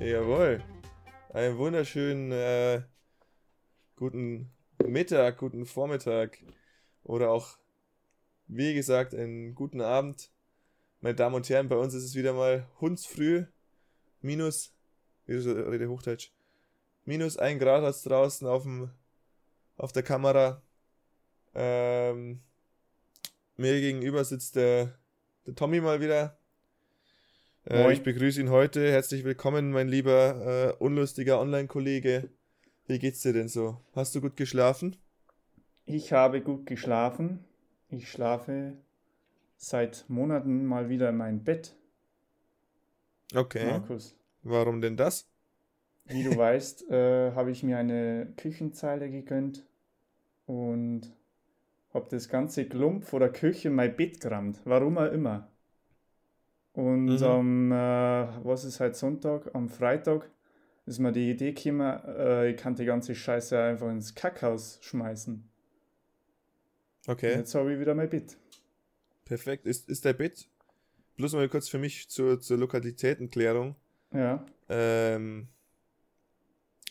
Jawohl. Einen wunderschönen äh, guten Mittag, guten Vormittag oder auch, wie gesagt, einen guten Abend. Meine Damen und Herren, bei uns ist es wieder mal hundsfrüh. Minus, wie rede Hochdeutsch, minus ein Grad hat draußen auf, dem, auf der Kamera. Ähm, mir gegenüber sitzt der, der Tommy mal wieder. Äh, ich begrüße ihn heute. Herzlich willkommen, mein lieber äh, unlustiger Online-Kollege. Wie geht's dir denn so? Hast du gut geschlafen? Ich habe gut geschlafen. Ich schlafe seit Monaten mal wieder in mein Bett, Okay. Markus. Warum denn das? Wie du weißt, äh, habe ich mir eine Küchenzeile gegönnt und habe das ganze Klump vor der Küche in mein Bett gerammt. Warum auch immer. Und Mhm. am, äh, was ist heute Sonntag? Am Freitag ist mir die Idee gekommen, äh, ich kann die ganze Scheiße einfach ins Kackhaus schmeißen. Okay. Jetzt habe ich wieder mein Bett. Perfekt. Ist, ist der Bett? Bloß mal kurz für mich zur, zur Lokalitätenklärung. Ja. Ähm,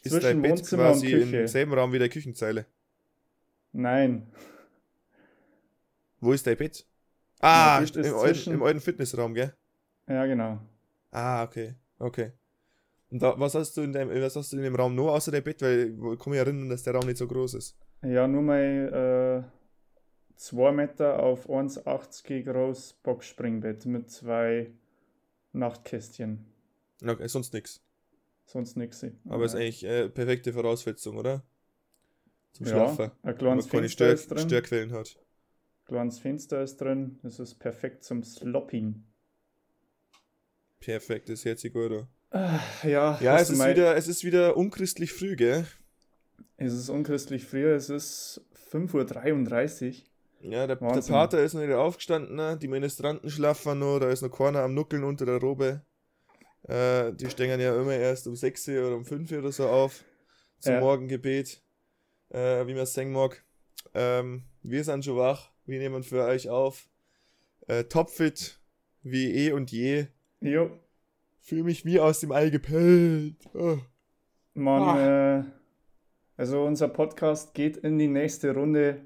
ist Zwischen dein Bett quasi und im selben Raum wie der Küchenzeile? Nein. Wo ist dein Bett? Ah, im, alten, im alten Fitnessraum, gell? Ja, genau. Ah, okay. Okay. Und da, was hast du in deinem, was hast du in dem Raum noch außer der Bett? Weil ich kann mich erinnern, dass der Raum nicht so groß ist. Ja, nur mein äh, 2 Meter auf 1,80 groß Boxspringbett mit zwei Nachtkästchen. Okay, sonst nichts. Sonst nichts. Aber ist eigentlich äh, perfekte Voraussetzung, oder? Zum ja, Schlafen. ein Wenn kleines man keine Stör ist drin. Störquellen hat. Kleines Fenster ist drin. Das ist perfekt zum Slopping. Perfekt, das hört sich gut an. Ja, Ja, es ist, mein- wieder, es ist wieder unchristlich früh, gell? es ist unchristlich früh. Es ist 5.33 Uhr. Ja, der, der. Pater ist noch nicht aufgestanden, ne? die Ministranten schlafen noch, da ist noch keiner am Nuckeln unter der Robe. Äh, die stehen ja immer erst um 6 Uhr oder um 5 Uhr oder so auf zum Ja. Morgengebet, äh, wie man es sagen mag. Ähm, wir sind schon wach, wir nehmen für euch auf. Äh, topfit, wie eh und je. Jo, Fühle mich wie aus dem Ei gepellt. Oh. Man, Ah. äh, also unser Podcast geht in die nächste Runde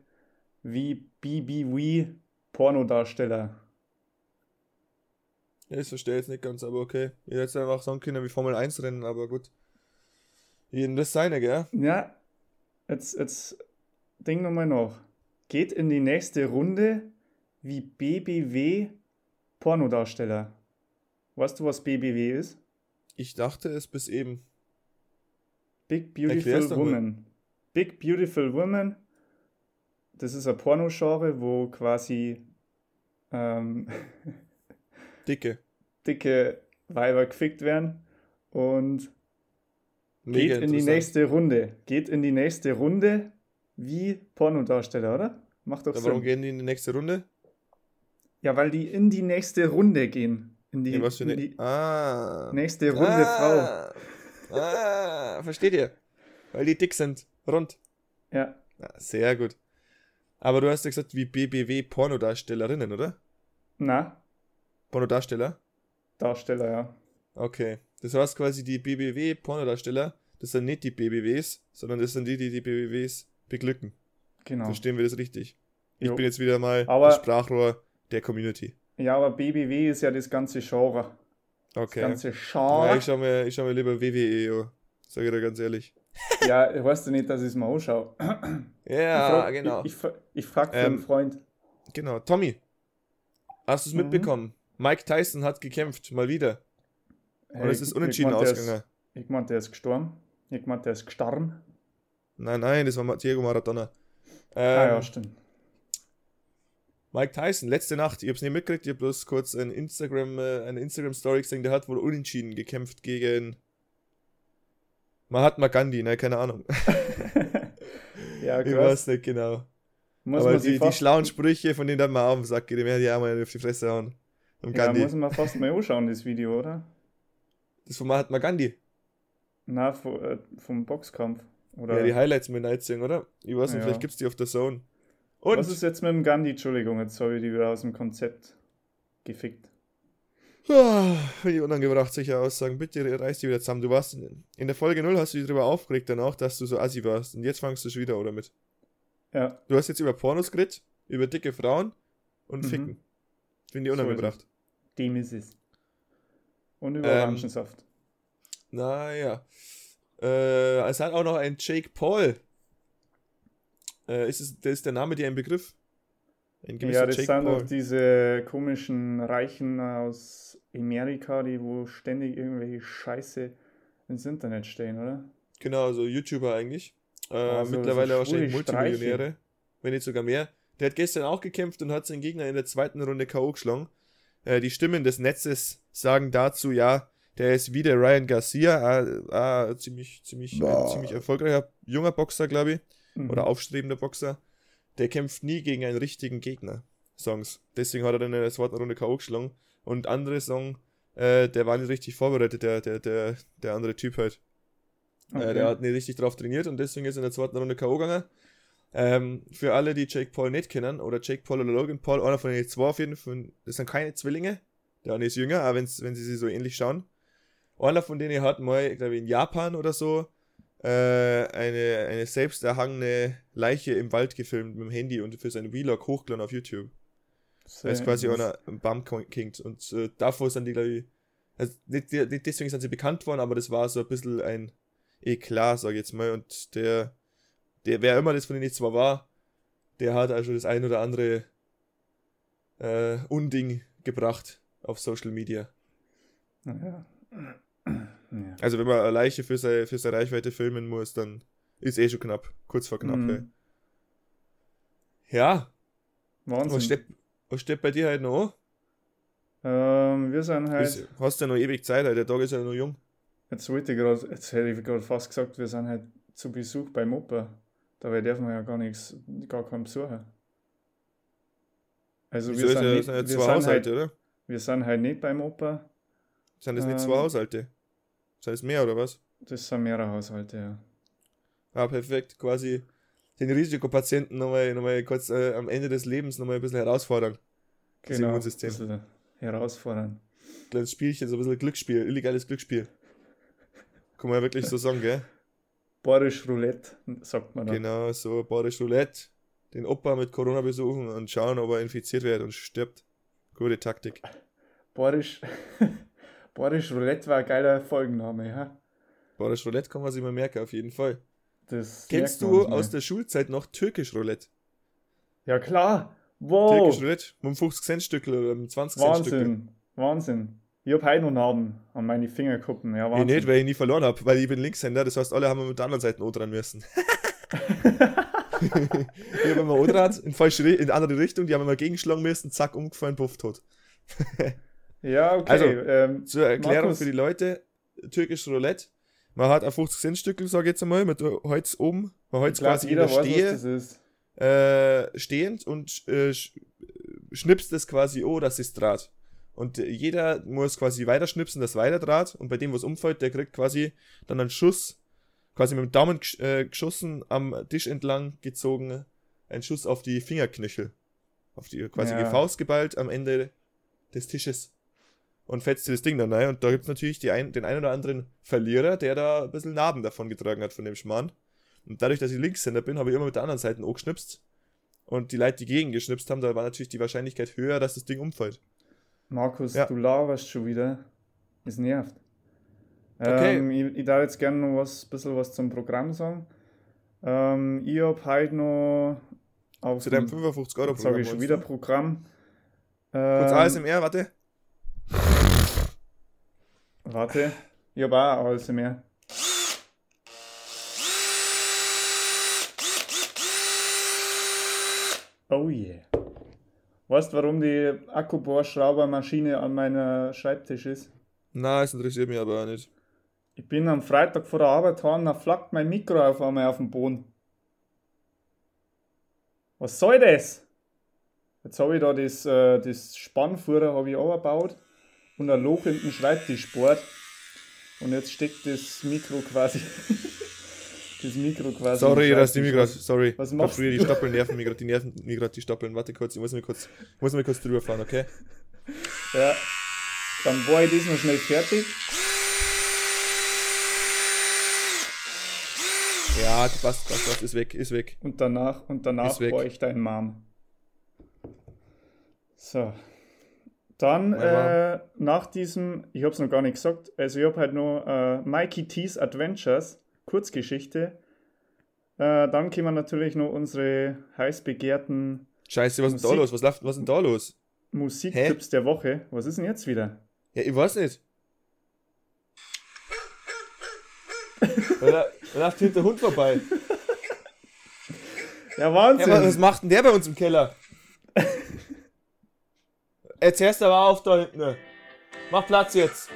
wie BBW Pornodarsteller. Ja, das verstehe ich jetzt nicht ganz, aber okay. Ich hätte jetzt einfach sagen können wie Formel 1 rennen, aber gut. Jeden das seine, gell? Ja, jetzt, jetzt denk nochmal nach. Geht in die nächste Runde wie BBW Pornodarsteller. Weißt du, was BBW ist? Ich dachte es bis eben. Big Beautiful. Woman. Big Beautiful Woman. Das ist ein Pornogenre, wo quasi ähm, Dicke. dicke Weiber gefickt werden und Mega geht in die nächste Runde. Geht in die nächste Runde wie Pornodarsteller, oder? Macht doch Ja, warum Sinn. gehen die in die nächste Runde? Ja, weil die in die nächste Runde gehen. In die, In was für in eine. die Ah. nächste Runde Frau. ah. Ah, versteht ihr? Weil die dick sind. Rund. Ja, Ah, sehr gut. Aber du hast ja gesagt, wie BBW Pornodarstellerinnen, oder? na, Pornodarsteller? Darsteller, ja. Okay. Das heißt quasi die BBW Pornodarsteller, das sind nicht die BBWs, sondern das sind die, die die BBWs beglücken. Genau. Verstehen wir das richtig? Ich Jo. bin jetzt wieder mal Aber- das Sprachrohr der Community. Ja, aber BBW ist ja das ganze Genre. Okay. Das ganze Ja, Genre. ich schau mir, ich schau mir lieber WWE an. Sag ich dir ganz ehrlich. Ja, weißt du nicht, dass ich es mal anschaue. Ja, frag, genau. Ich, ich, ich frag für Ähm, einen Freund. Genau. Tommy, hast du es Mhm. mitbekommen? Mike Tyson hat gekämpft, mal wieder. Und Hey, es ist unentschieden ich ausgegangen. Ich meinte, der ist gestorben. Ich meinte, der ist gestorben. Nein, nein, das war Diego Maradona. Ähm, ah ja, stimmt. Mike Tyson, letzte Nacht, ich hab's nicht mitgekriegt, ich hab bloß kurz ein Instagram, äh, eine Instagram-Story gesehen, der hat wohl unentschieden gekämpft gegen Mahatma Gandhi, ne, keine Ahnung. ja, ich krass. weiß nicht genau. Muss Aber die, die schlauen Sprüche, von denen dann mal auf den Sack geht, die werden ja auch mal auf die Fresse hauen. Am Ja, Gandhi. muss man fast mal anschauen, das Video, oder? das von Mahatma Gandhi. Na, vom, äh, vom Boxkampf. Oder Ja, die Highlights mit Night Sing, oder? Ich weiß nicht, Ja. vielleicht gibt's die auf der Zone. Und Was ist jetzt mit dem Gandhi? Entschuldigung, jetzt habe ich die wieder aus dem Konzept gefickt. Ah, die unangebracht sicher Aussagen. Bitte reiß dich wieder zusammen. Du warst in, in der Folge 0 hast du dich darüber aufgeregt dann auch, dass du so assi warst. Und jetzt fangst du schon wieder, oder mit? Ja, Du hast jetzt über Pornos geredet, über dicke Frauen und Mhm. Ficken. Finde ich So ist unangebracht. dem ist es. Und über Ähm, Orangensaft. Naja. Äh, es hat auch noch ein Jake Paul. Äh, ist es, ist der Name dir ein Begriff? Ein Ja, das Jake sind Paul. doch diese komischen Reichen aus Amerika, die wo ständig irgendwelche Scheiße ins Internet stehen, oder? Genau, so YouTuber eigentlich. Äh, Also, mittlerweile so wahrscheinlich Multimillionäre. Wenn nicht sogar mehr. Der hat gestern auch gekämpft und hat seinen Gegner in der zweiten Runde K.O. geschlagen. Äh, die Stimmen des Netzes sagen dazu, ja, der ist wie der Ryan Garcia, äh, äh, ziemlich, ziemlich, Boah. ziemlich erfolgreicher junger Boxer, glaube ich, Mhm. oder aufstrebender Boxer. Der kämpft nie gegen einen richtigen Gegner, Songs. Deswegen hat er dann in der zweiten Runde K.O. geschlagen. Und andere sagen, äh, der war nicht richtig vorbereitet, der, der, der, der andere Typ halt. Okay. Äh, der hat nicht richtig drauf trainiert und deswegen ist er in der zweiten Runde K.O. gegangen. Ähm, für alle, die Jake Paul nicht kennen, oder Jake Paul oder Logan Paul, einer von den zwei auf jeden Fall, das sind keine Zwillinge. Der eine ist jünger, aber wenn's, wenn sie sich so ähnlich schauen. Einer von denen hat mal, glaube ich, in Japan oder so, äh, eine, eine selbst erhangene Leiche im Wald gefilmt mit dem Handy und für seinen Vlog hochgeladen auf YouTube. Sehr Als quasi interessant. einer im Baum kinkt. Und äh, davor sind die, glaube ich, also nicht, nicht deswegen sind sie bekannt worden, aber das war so ein bisschen ein Eklat, sag ich jetzt mal. Und der, der, wer immer das von denen jetzt zwar war, der hat also das ein oder andere äh, Unding gebracht auf Social Media. Ja. Ja. Also wenn man eine Leiche für seine, für seine Reichweite filmen muss, dann ist eh schon knapp. Kurz vor knapp. Mhm. Ja, Wahnsinn. was steht, was steht bei dir halt noch Ähm, wir sind halt, Bis- Hast ja noch ewig Zeit, halt. der Tag ist ja noch jung. jetzt wollte ich gerade, jetzt hätte ich gerade fast gesagt, wir sind halt zu Besuch beim Opa. Dabei dürfen wir ja gar nichts, gar keinen besuchen. Also Wieso wir ist sind, ja, nicht, sind ja wir, zwei sind Haushalte, halt, oder? wir sind halt nicht beim Opa. Sind das nicht Ähm. zwei Haushalte? Sind es mehr oder was? Das sind mehrere Haushalte, ja. Ah, perfekt. Quasi den Risikopatienten nochmal, nochmal kurz äh, am Ende des Lebens nochmal ein bisschen herausfordern. Das Genau. Immunsystem. ein bisschen herausfordern. Kleines Spielchen, so ein bisschen Glücksspiel, illegales Glücksspiel. Kann man ja wirklich so sagen, gell? Borisch Roulette, sagt man da. Genau, so Boris Roulette, den Opa mit Corona besuchen und schauen, ob er infiziert wird und stirbt. Gute Taktik. Borisch, Borisch Roulette war ein geiler Folgenname, ja. Boris Roulette kann man sich mal merken, auf jeden Fall. Das Kennst du mal. aus der Schulzeit noch Türkisch Roulette? Ja klar. Wow. Türkisch Roulette? Mit einem 50 Cent Stückel oder einem 20 Cent Stückel. Wahnsinn. Wahnsinn. Ich hab heute noch Narben an meine Fingerkuppen. Ja, Ich Wahnsinn. nicht, weil ich nie verloren habe, weil ich bin Linkshänder, das heißt, alle haben mit der anderen Seite O dran müssen. ich habe immer O-Draht in, falsche, in die andere Richtung, die haben immer gegenschlagen müssen, zack, umgefallen, puff, tot. ja, okay. Also, ähm, Zur Erklärung Markus. für die Leute, türkisch Roulette, man hat ein 50 Cent Stückel, sag ich jetzt einmal, mit Holz oben, man Holz quasi jeder der weiß, Stehe, ist. äh, stehend und äh, sch- schnipst es quasi, oh, das ist Draht. Und äh, jeder muss quasi weiter schnipsen, das weiter Draht. Und bei dem, was umfällt, der kriegt quasi dann einen Schuss, quasi mit dem Daumen gesch äh, geschossen, am Tisch entlang gezogen, ein Schuss auf die Fingerknöchel. Auf die quasi Ja. die Faust geballt am Ende des Tisches. Und fetzt das Ding dann rein. Und da gibt es natürlich die ein, den einen oder anderen Verlierer, der da ein bisschen Narben davon getragen hat von dem Schmarrn. Und dadurch, dass ich Linkshänder bin, habe ich immer mit der anderen Seite auch geschnipst. Und die Leute, die gegen geschnipst haben, da war natürlich die Wahrscheinlichkeit höher, dass das Ding umfällt. Markus, Ja. du laberst schon wieder. Es nervt. Okay. Ähm, ich, ich darf jetzt gerne noch was, bisschen was zum Programm sagen. Ähm, ich hab heute noch auf Zu deinem dem- 55 Euro jetzt sage ich schon wieder Programm. Kurz Ähm, ASMR, warte. Warte, ich hab auch alles mehr. Oh yeah. Weißt du, warum die Akkubohrschraubermaschine an meiner Schreibtisch ist? Na, es interessiert mich aber auch nicht. Ich bin am Freitag vor der Arbeit heim, da flackt mein Mikro auf einmal auf den Boden. Was soll das? Jetzt habe ich da das, äh, das Spannfuhrer habe ich und ein Loch in den Schreibtischboard. Und jetzt steckt das Mikro quasi. das Mikro quasi. Sorry, dass die gerade. Sorry. Was machst früher die du? Stoppeln nerven mir gerade. Die nerven mir gerade die Stoppeln. Warte kurz, ich muss mir kurz, ich muss mir kurz drüber fahren, okay? Ja. Dann war ich das noch schnell fertig. Ja, passt, passt, passt. Ist weg, ist weg. Und danach, und danach war ich dein Mom. So. Dann äh, nach diesem, ich habe es noch gar nicht gesagt, also ich habe halt noch äh, Mikey T's Adventures, Kurzgeschichte. Äh, dann kommen natürlich noch unsere heiß begehrten Scheiße, was ist denn da los? Was, läuft, was ist denn da los? Musiktipps der Woche. Was ist denn jetzt wieder? Ja, ich weiß nicht. Da läuft hinter Hund vorbei. Ja, Ja, Wahnsinn! aber was macht denn der bei uns im Keller? Jetzt hörst du aber auf da hinten. Mach Platz jetzt.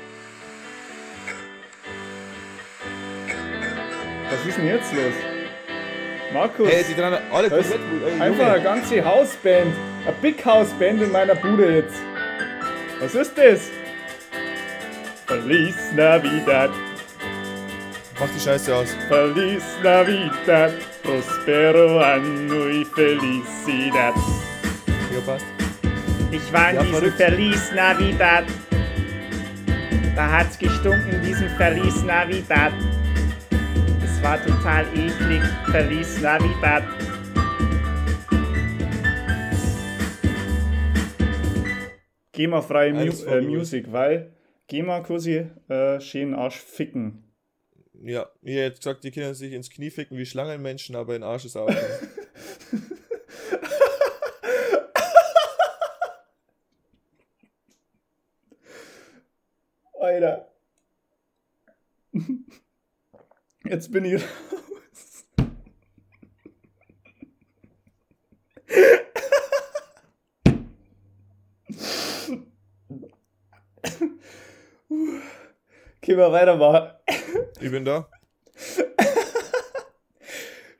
was ist denn jetzt los? Markus, Ey, die dran, alle Das- komplett gut. Ey, einfach eine ganze Hausband. Eine Big House Band in meiner Bude jetzt. Was ist das? Feliz Navidad, Mach die Scheiße aus. Feliz Navidad, Prospero anno y felicidad. Ja, passt. Ich war in Ja, diesem verrückt. Feliz Navidad. Da hat's gestunken in diesem Feliz Navidad. Es war total eklig. Feliz Navidad. GEMA-freie Mu äh, Musik, weil GEMA quasi äh, schön Arsch ficken. Ja, ihr hättet gesagt, die können sich ins Knie ficken wie Schlangenmenschen, aber in Arsch ist auch. Alter. Jetzt bin ich raus. Können wir weitermachen? ich bin da.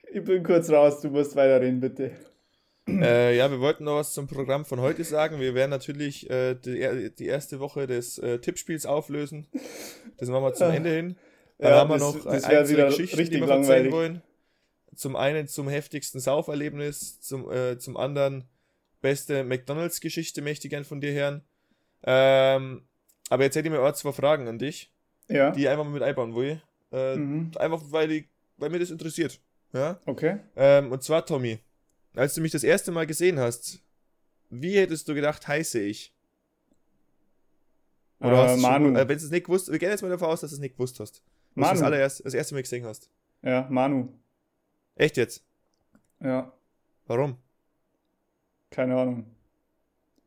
Ich bin kurz raus, du musst weiterreden, bitte. Äh, ja, wir wollten noch was zum Programm von heute sagen. Wir werden natürlich äh, die, die erste Woche des äh, Tippspiels auflösen. Das machen wir zum. Ende hin. Dann Ja, haben wir das- noch das ein, wieder Geschichten, die wir erzählen wollen. Zum einen zum heftigsten Sauferlebnis, zum, äh, zum anderen beste McDonalds-Geschichte möchte ich gern von dir hören. Ähm, aber jetzt hätte ich mir auch zwei Fragen an dich, Ja. die ich einfach mal mit einbauen will. Äh, Mhm. Einfach weil, ich, weil mir das interessiert. Ja? Okay. Ähm, und zwar, Tommy, als du mich das erste Mal gesehen hast, wie hättest du gedacht, heiße ich? Oder Äh, hast du Manu. Schon, äh, wenn du es nicht gewusst, wir gehen jetzt mal davon aus, dass du es nicht gewusst hast. Du das, Manu. allererst, das erste Mal gesehen hast. Ja, Manu. Echt jetzt? Ja, Warum? keine Ahnung.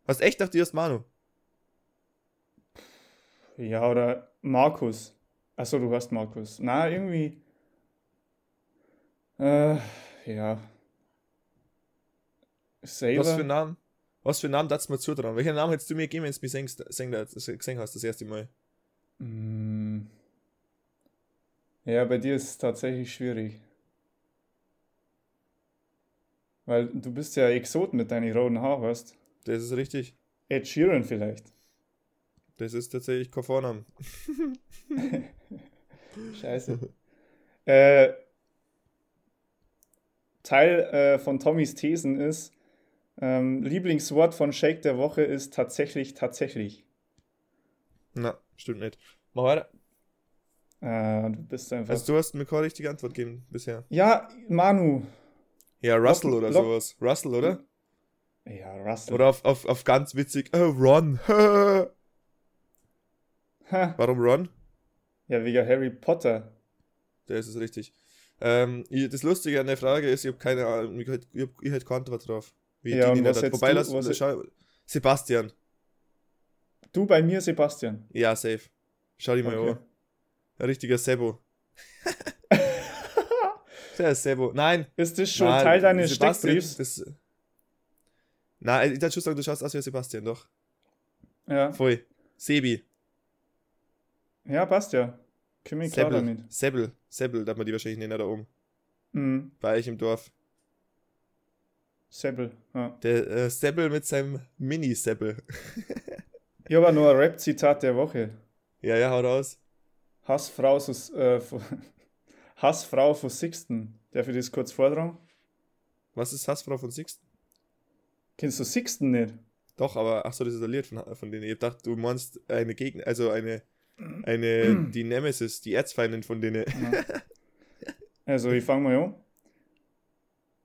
Hast echt gedacht, du hast Manu? Ja, oder Markus. Achso, du hast Markus. Na, irgendwie. Äh, ja. Saber. Was für einen Namen? Was für einen Namen darfst du mir zutrauen? Welchen Namen hättest du mir gegeben, wenn du mich singst, sing, sing, gesehen hast das erste Mal? Mm. Ja, bei dir ist es tatsächlich schwierig. Weil du bist ja Exot mit deinen roten Haaren, weißt Das ist richtig. Ed Sheeran vielleicht. Das ist tatsächlich kein Vornamen. Scheiße. äh, Teil äh, von Tommys Thesen ist, ähm, Lieblingswort von Shake der Woche ist tatsächlich, tatsächlich. Na, stimmt nicht. Mach weiter. Äh, du bist einfach. Also du hast mir keine richtige Antwort gegeben bisher. ja, Manu. Ja, Russell Lock- oder Lock- sowas. Russell, oder? Ja, Russell. Oder auf, auf, auf ganz witzig, oh, Ron. Warum Ron? Ja, wegen Harry Potter. Das ist richtig. Ähm, das Lustige an der Frage ist, ich habe keine Ahnung, ich ich, ich hätte keine Antwort drauf. Wie Ja, nicht was Wobei, du- was- schau, Sebastian. Du bei mir, Sebastian. Ja, safe. Schau dich mal Okay. an. Ein richtiger Sebo. Der ist Sebo. Nein. Ist das schon nein, Teil deines Steckbriefs? Das, nein, ich würde schon sagen, du schaust aus wie Sebastian, doch. Ja. Voll. Sebi. ja, passt ja. Komm ich klar Sebbel. damit. Sebbel. Sebbel, darf man die wahrscheinlich nennen da oben. Mhm. Bei euch im Dorf. Seppel, ja. Der äh, Seppel mit seinem Mini-Seppel. Hier aber nur ein Rap-Zitat der Woche. ja, ja, hau raus. Hassfrau, so, äh, von- Hassfrau von Sixten. Darf ich das kurz vortragen? Was ist Hassfrau von Sixten? Kennst du Sixten nicht? Doch, aber ach so, das ist ein Lied von, von denen. Ich dachte, du meinst eine Gegner, also eine, eine, die Nemesis, die Erzfeindin von denen. Also, ich fange mal an.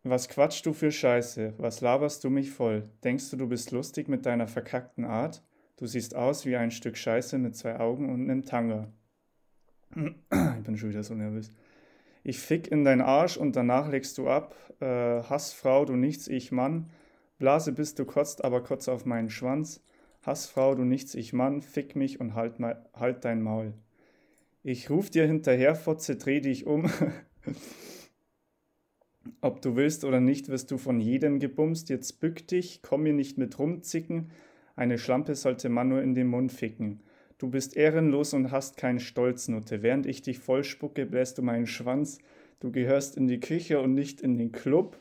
Was quatschst du für Scheiße? Was laberst du mich voll? Denkst du, du bist lustig mit deiner verkackten Art? Du siehst aus wie ein Stück Scheiße mit zwei Augen und einem Tanga. Ich bin schon wieder so nervös. Ich fick in dein Arsch und danach legst du ab. Äh, Hassfrau, du nichts, ich Mann. Blase bist du kotzt, aber kotz auf meinen Schwanz. Hassfrau, du nichts, ich Mann. Fick mich und halt, mal, halt dein Maul. Ich ruf dir hinterher, Fotze, dreh dich um. Ob du willst oder nicht, wirst du von jedem gebumst. Jetzt bück dich, komm mir nicht mit rumzicken. Eine Schlampe sollte man nur in den Mund ficken. Du bist ehrenlos und hast keinen Stolz, Nutte. Während ich dich vollspucke, bläst du meinen Schwanz. Du gehörst in die Küche und nicht in den Club.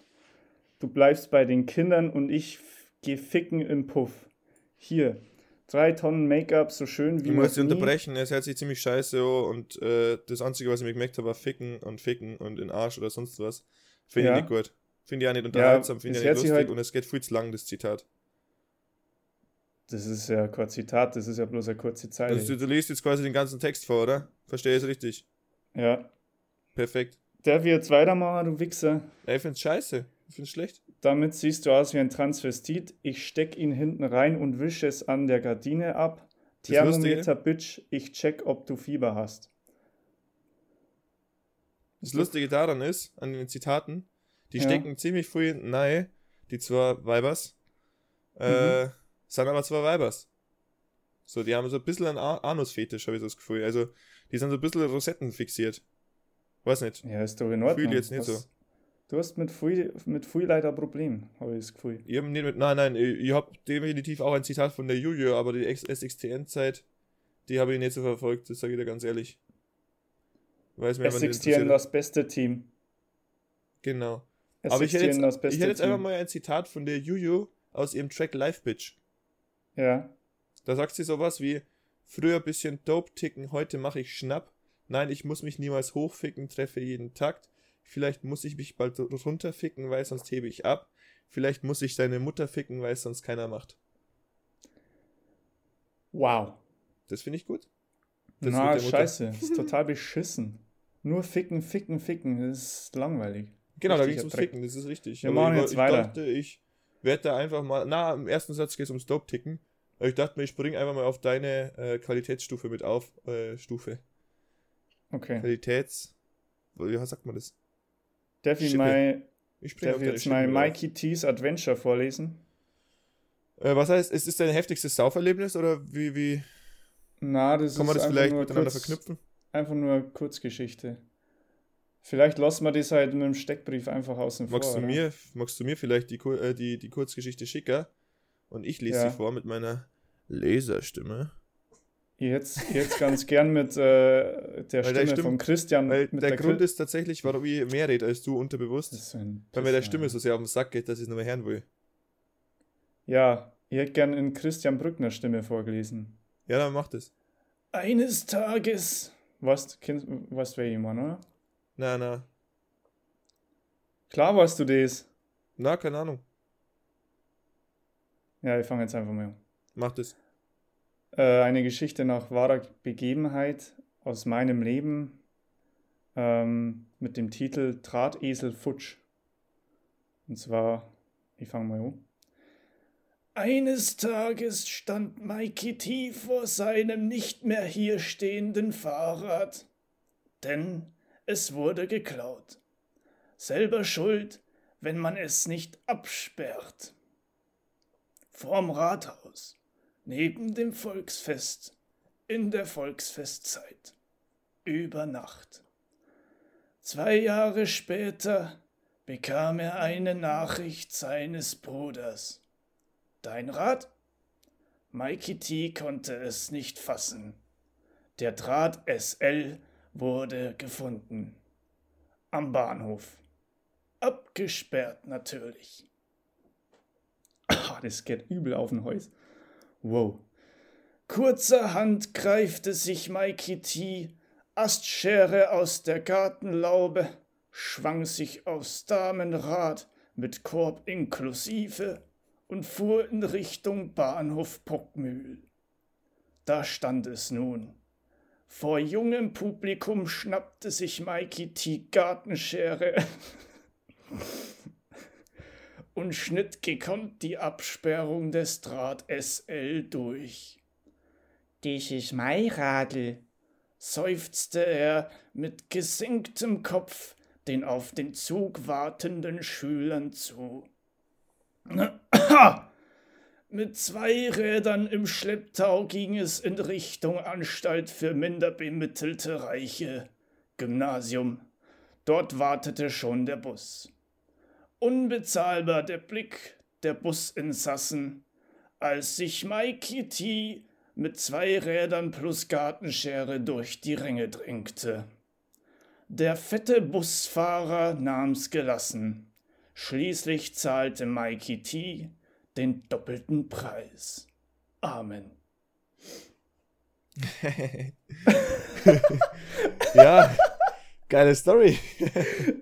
Du bleibst bei den Kindern und ich geh ficken im Puff. Hier, drei Tonnen Make-up, so schön wie Ich muss dich noch nie. unterbrechen, es hört sich ziemlich scheiße an und äh, das Einzige, was ich mir gemerkt habe, war Ficken und Ficken und in Arsch oder sonst was. Finde Ja. ich nicht gut. Finde ich auch nicht unterhaltsam, finde es ich auch nicht lustig halt- und es geht viel zu lang, das Zitat. Das ist ja kein Zitat, das ist ja bloß eine kurze Zeile. Also du, liest jetzt quasi den ganzen Text vor, oder? Verstehe ich es richtig? ja. Perfekt. Darf ich jetzt weitermachen, du Wichser? Ja, ich find's scheiße. Ich find's schlecht. Damit siehst du aus wie ein Transvestit. Ich steck ihn hinten rein und wische es an der Gardine ab. Lustige- Thermometer, Bitch, ich check, ob du Fieber hast. Das Lustige daran ist, an den Zitaten, die Ja. stecken ziemlich früh nahe, die zwei Weibers, äh, sind aber zwei Weibers. So, die haben so ein bisschen einen Anusfetisch, habe ich so das Gefühl. Also, die sind so ein bisschen Rosetten fixiert. Weiß nicht. Ja, ist doch in Ordnung. Fühl ich jetzt nicht Was- so. Du hast mit viel, mit viel leider ein Problem, habe ich das Gefühl. Ich hab nicht mit, nein, nein, ich, ich habe definitiv auch ein Zitat von der Juju, aber die SXTN-Zeit, die habe ich nicht so verfolgt, das sage ich dir ganz ehrlich. Weil es mir einfach nicht S16 interessiert. das beste Team. Genau. S16 Aber ich hätte jetzt, das ich beste hätte jetzt einfach mal ein Zitat von der Juju aus ihrem Track Live Bitch. Ja, Da sagt sie sowas wie: Früher bisschen Dope ticken, heute mache ich Schnapp. Nein, ich muss mich niemals hochficken, treffe jeden Takt. Vielleicht muss ich mich bald runterficken, weil sonst hebe ich ab. Vielleicht muss ich deine Mutter ficken, weil es sonst keiner macht. wow. Das finde ich gut. Das Na, scheiße. Das ist total beschissen. Nur ficken, ficken, ficken. Das ist langweilig. Genau, da Richtiger ging es ums. Ficken, das ist richtig. Wir Aber machen ich, jetzt ich weiter. dachte, ich werde da einfach mal. Na, im ersten Satz geht es ums Dope ticken. Aber ich dachte mir, ich springe einfach mal auf deine äh, Qualitätsstufe mit auf. Äh, Stufe. Okay. Qualitäts. Wie sagt man das? Darf ich, mal, Ich darf jetzt Schippe mal auf. Mikey T's Adventure vorlesen? Äh, was heißt, ist es dein heftigstes Sauferlebnis oder wie, wie Na, das kann man ist das vielleicht miteinander verknüpfen? Einfach nur Kurzgeschichte. Vielleicht lassen wir das halt mit dem Steckbrief einfach außen Magst vor. du, oder? mir, magst du mir vielleicht die, äh, die, die Kurzgeschichte schicken? Und ich lese Ja. sie vor mit meiner Laserstimme. Jetzt, jetzt ganz gern mit äh, der Weil Stimme der Stimm- von Christian. Weil mit der, Grund Kri- ist tatsächlich, warum ich mehr rede als du unterbewusst. Weil mir der. Stimme so sehr auf den Sack geht, dass ich es nicht mehr hören will. Ja, ich hätte gern in Christian Brückner Stimme vorgelesen. Ja, dann mach das. Eines Tages. Weißt kennst- weißt wer jemand, oder? Na, na. Klar weißt du das. Na, keine Ahnung. Ja, ich fange jetzt einfach mal an. Mach das. Äh, eine Geschichte nach wahrer Begebenheit aus meinem Leben ähm, mit dem Titel Drahtesel Futsch. Und zwar, ich fange mal an. Eines Tages stand Mikey T vor seinem nicht mehr hier stehenden Fahrrad, denn es wurde geklaut. Selber schuld, wenn man es nicht absperrt. Vorm Rathaus neben dem Volksfest in der Volksfestzeit über Nacht. Zwei Jahre später bekam er eine Nachricht seines Bruders. Dein Rad? Mikey T konnte es nicht fassen. Der Draht SL wurde gefunden. Am Bahnhof. Abgesperrt natürlich. Ah, das geht übel auf den Hals. Wow. Kurzerhand greifte sich Mikey T. Astschere aus der Gartenlaube, schwang sich aufs Damenrad mit Korb inklusive und fuhr in Richtung Bahnhof Pockmühl. Da stand es nun. Vor jungem Publikum schnappte sich Mikey T. Gartenschere und schnitt gekonnt die Absperrung des Draht SL durch. Das ist mein Radl, seufzte er mit gesenktem Kopf den auf den Zug wartenden Schülern zu. Mit zwei Rädern im Schlepptau ging es in Richtung Anstalt für minderbemittelte Reiche, Gymnasium. Dort wartete schon der Bus. Unbezahlbar der Blick der Businsassen, als sich Mikey T mit zwei Rädern plus Gartenschere durch die Ränge drängte. Der fette Busfahrer nahm's gelassen. Schließlich zahlte Mikey T den doppelten Preis. Amen. ja, geile Story.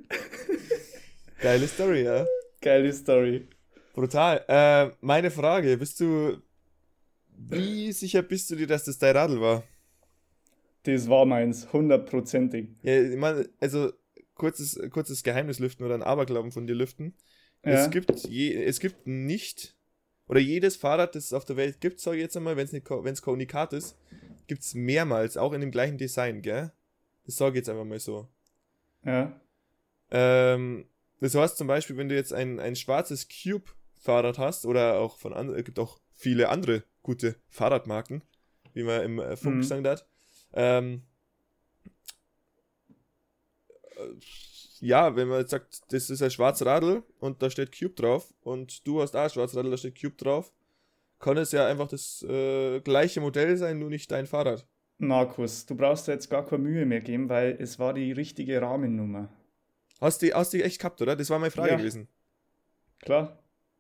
geile Story, ja. Geile Story. Brutal. Äh, meine Frage, bist du, wie sicher bist du dir, dass das dein Radl war? Das war meins, hundertprozentig. Ja, ich meine, also kurzes, kurzes Geheimnis lüften oder ein Aberglauben von dir lüften. Ja. Es, gibt je, es gibt nicht, oder jedes Fahrrad, das es auf der Welt gibt, sage ich jetzt einmal, wenn es kein Unikat ist, gibt es mehrmals, auch in dem gleichen Design, gell? Das sage ich jetzt einfach mal so. Ja. Ähm, das heißt zum Beispiel, wenn du jetzt ein, ein schwarzes Cube-Fahrrad hast, oder auch von anderen, es gibt auch viele andere gute Fahrradmarken, wie man im äh, Funk Mhm. gesagt hat. Ähm, äh, ja, wenn man jetzt sagt, das ist ein schwarzes Radl und da steht Cube drauf und du hast auch ein schwarzes Radl, da steht Cube drauf, kann es ja einfach das äh, gleiche Modell sein, nur nicht dein Fahrrad. Markus, du brauchst dir jetzt gar keine Mühe mehr geben, weil es war die richtige Rahmennummer. Hast du hast die echt gehabt, oder? Das war meine Frage Ja. gewesen. Klar.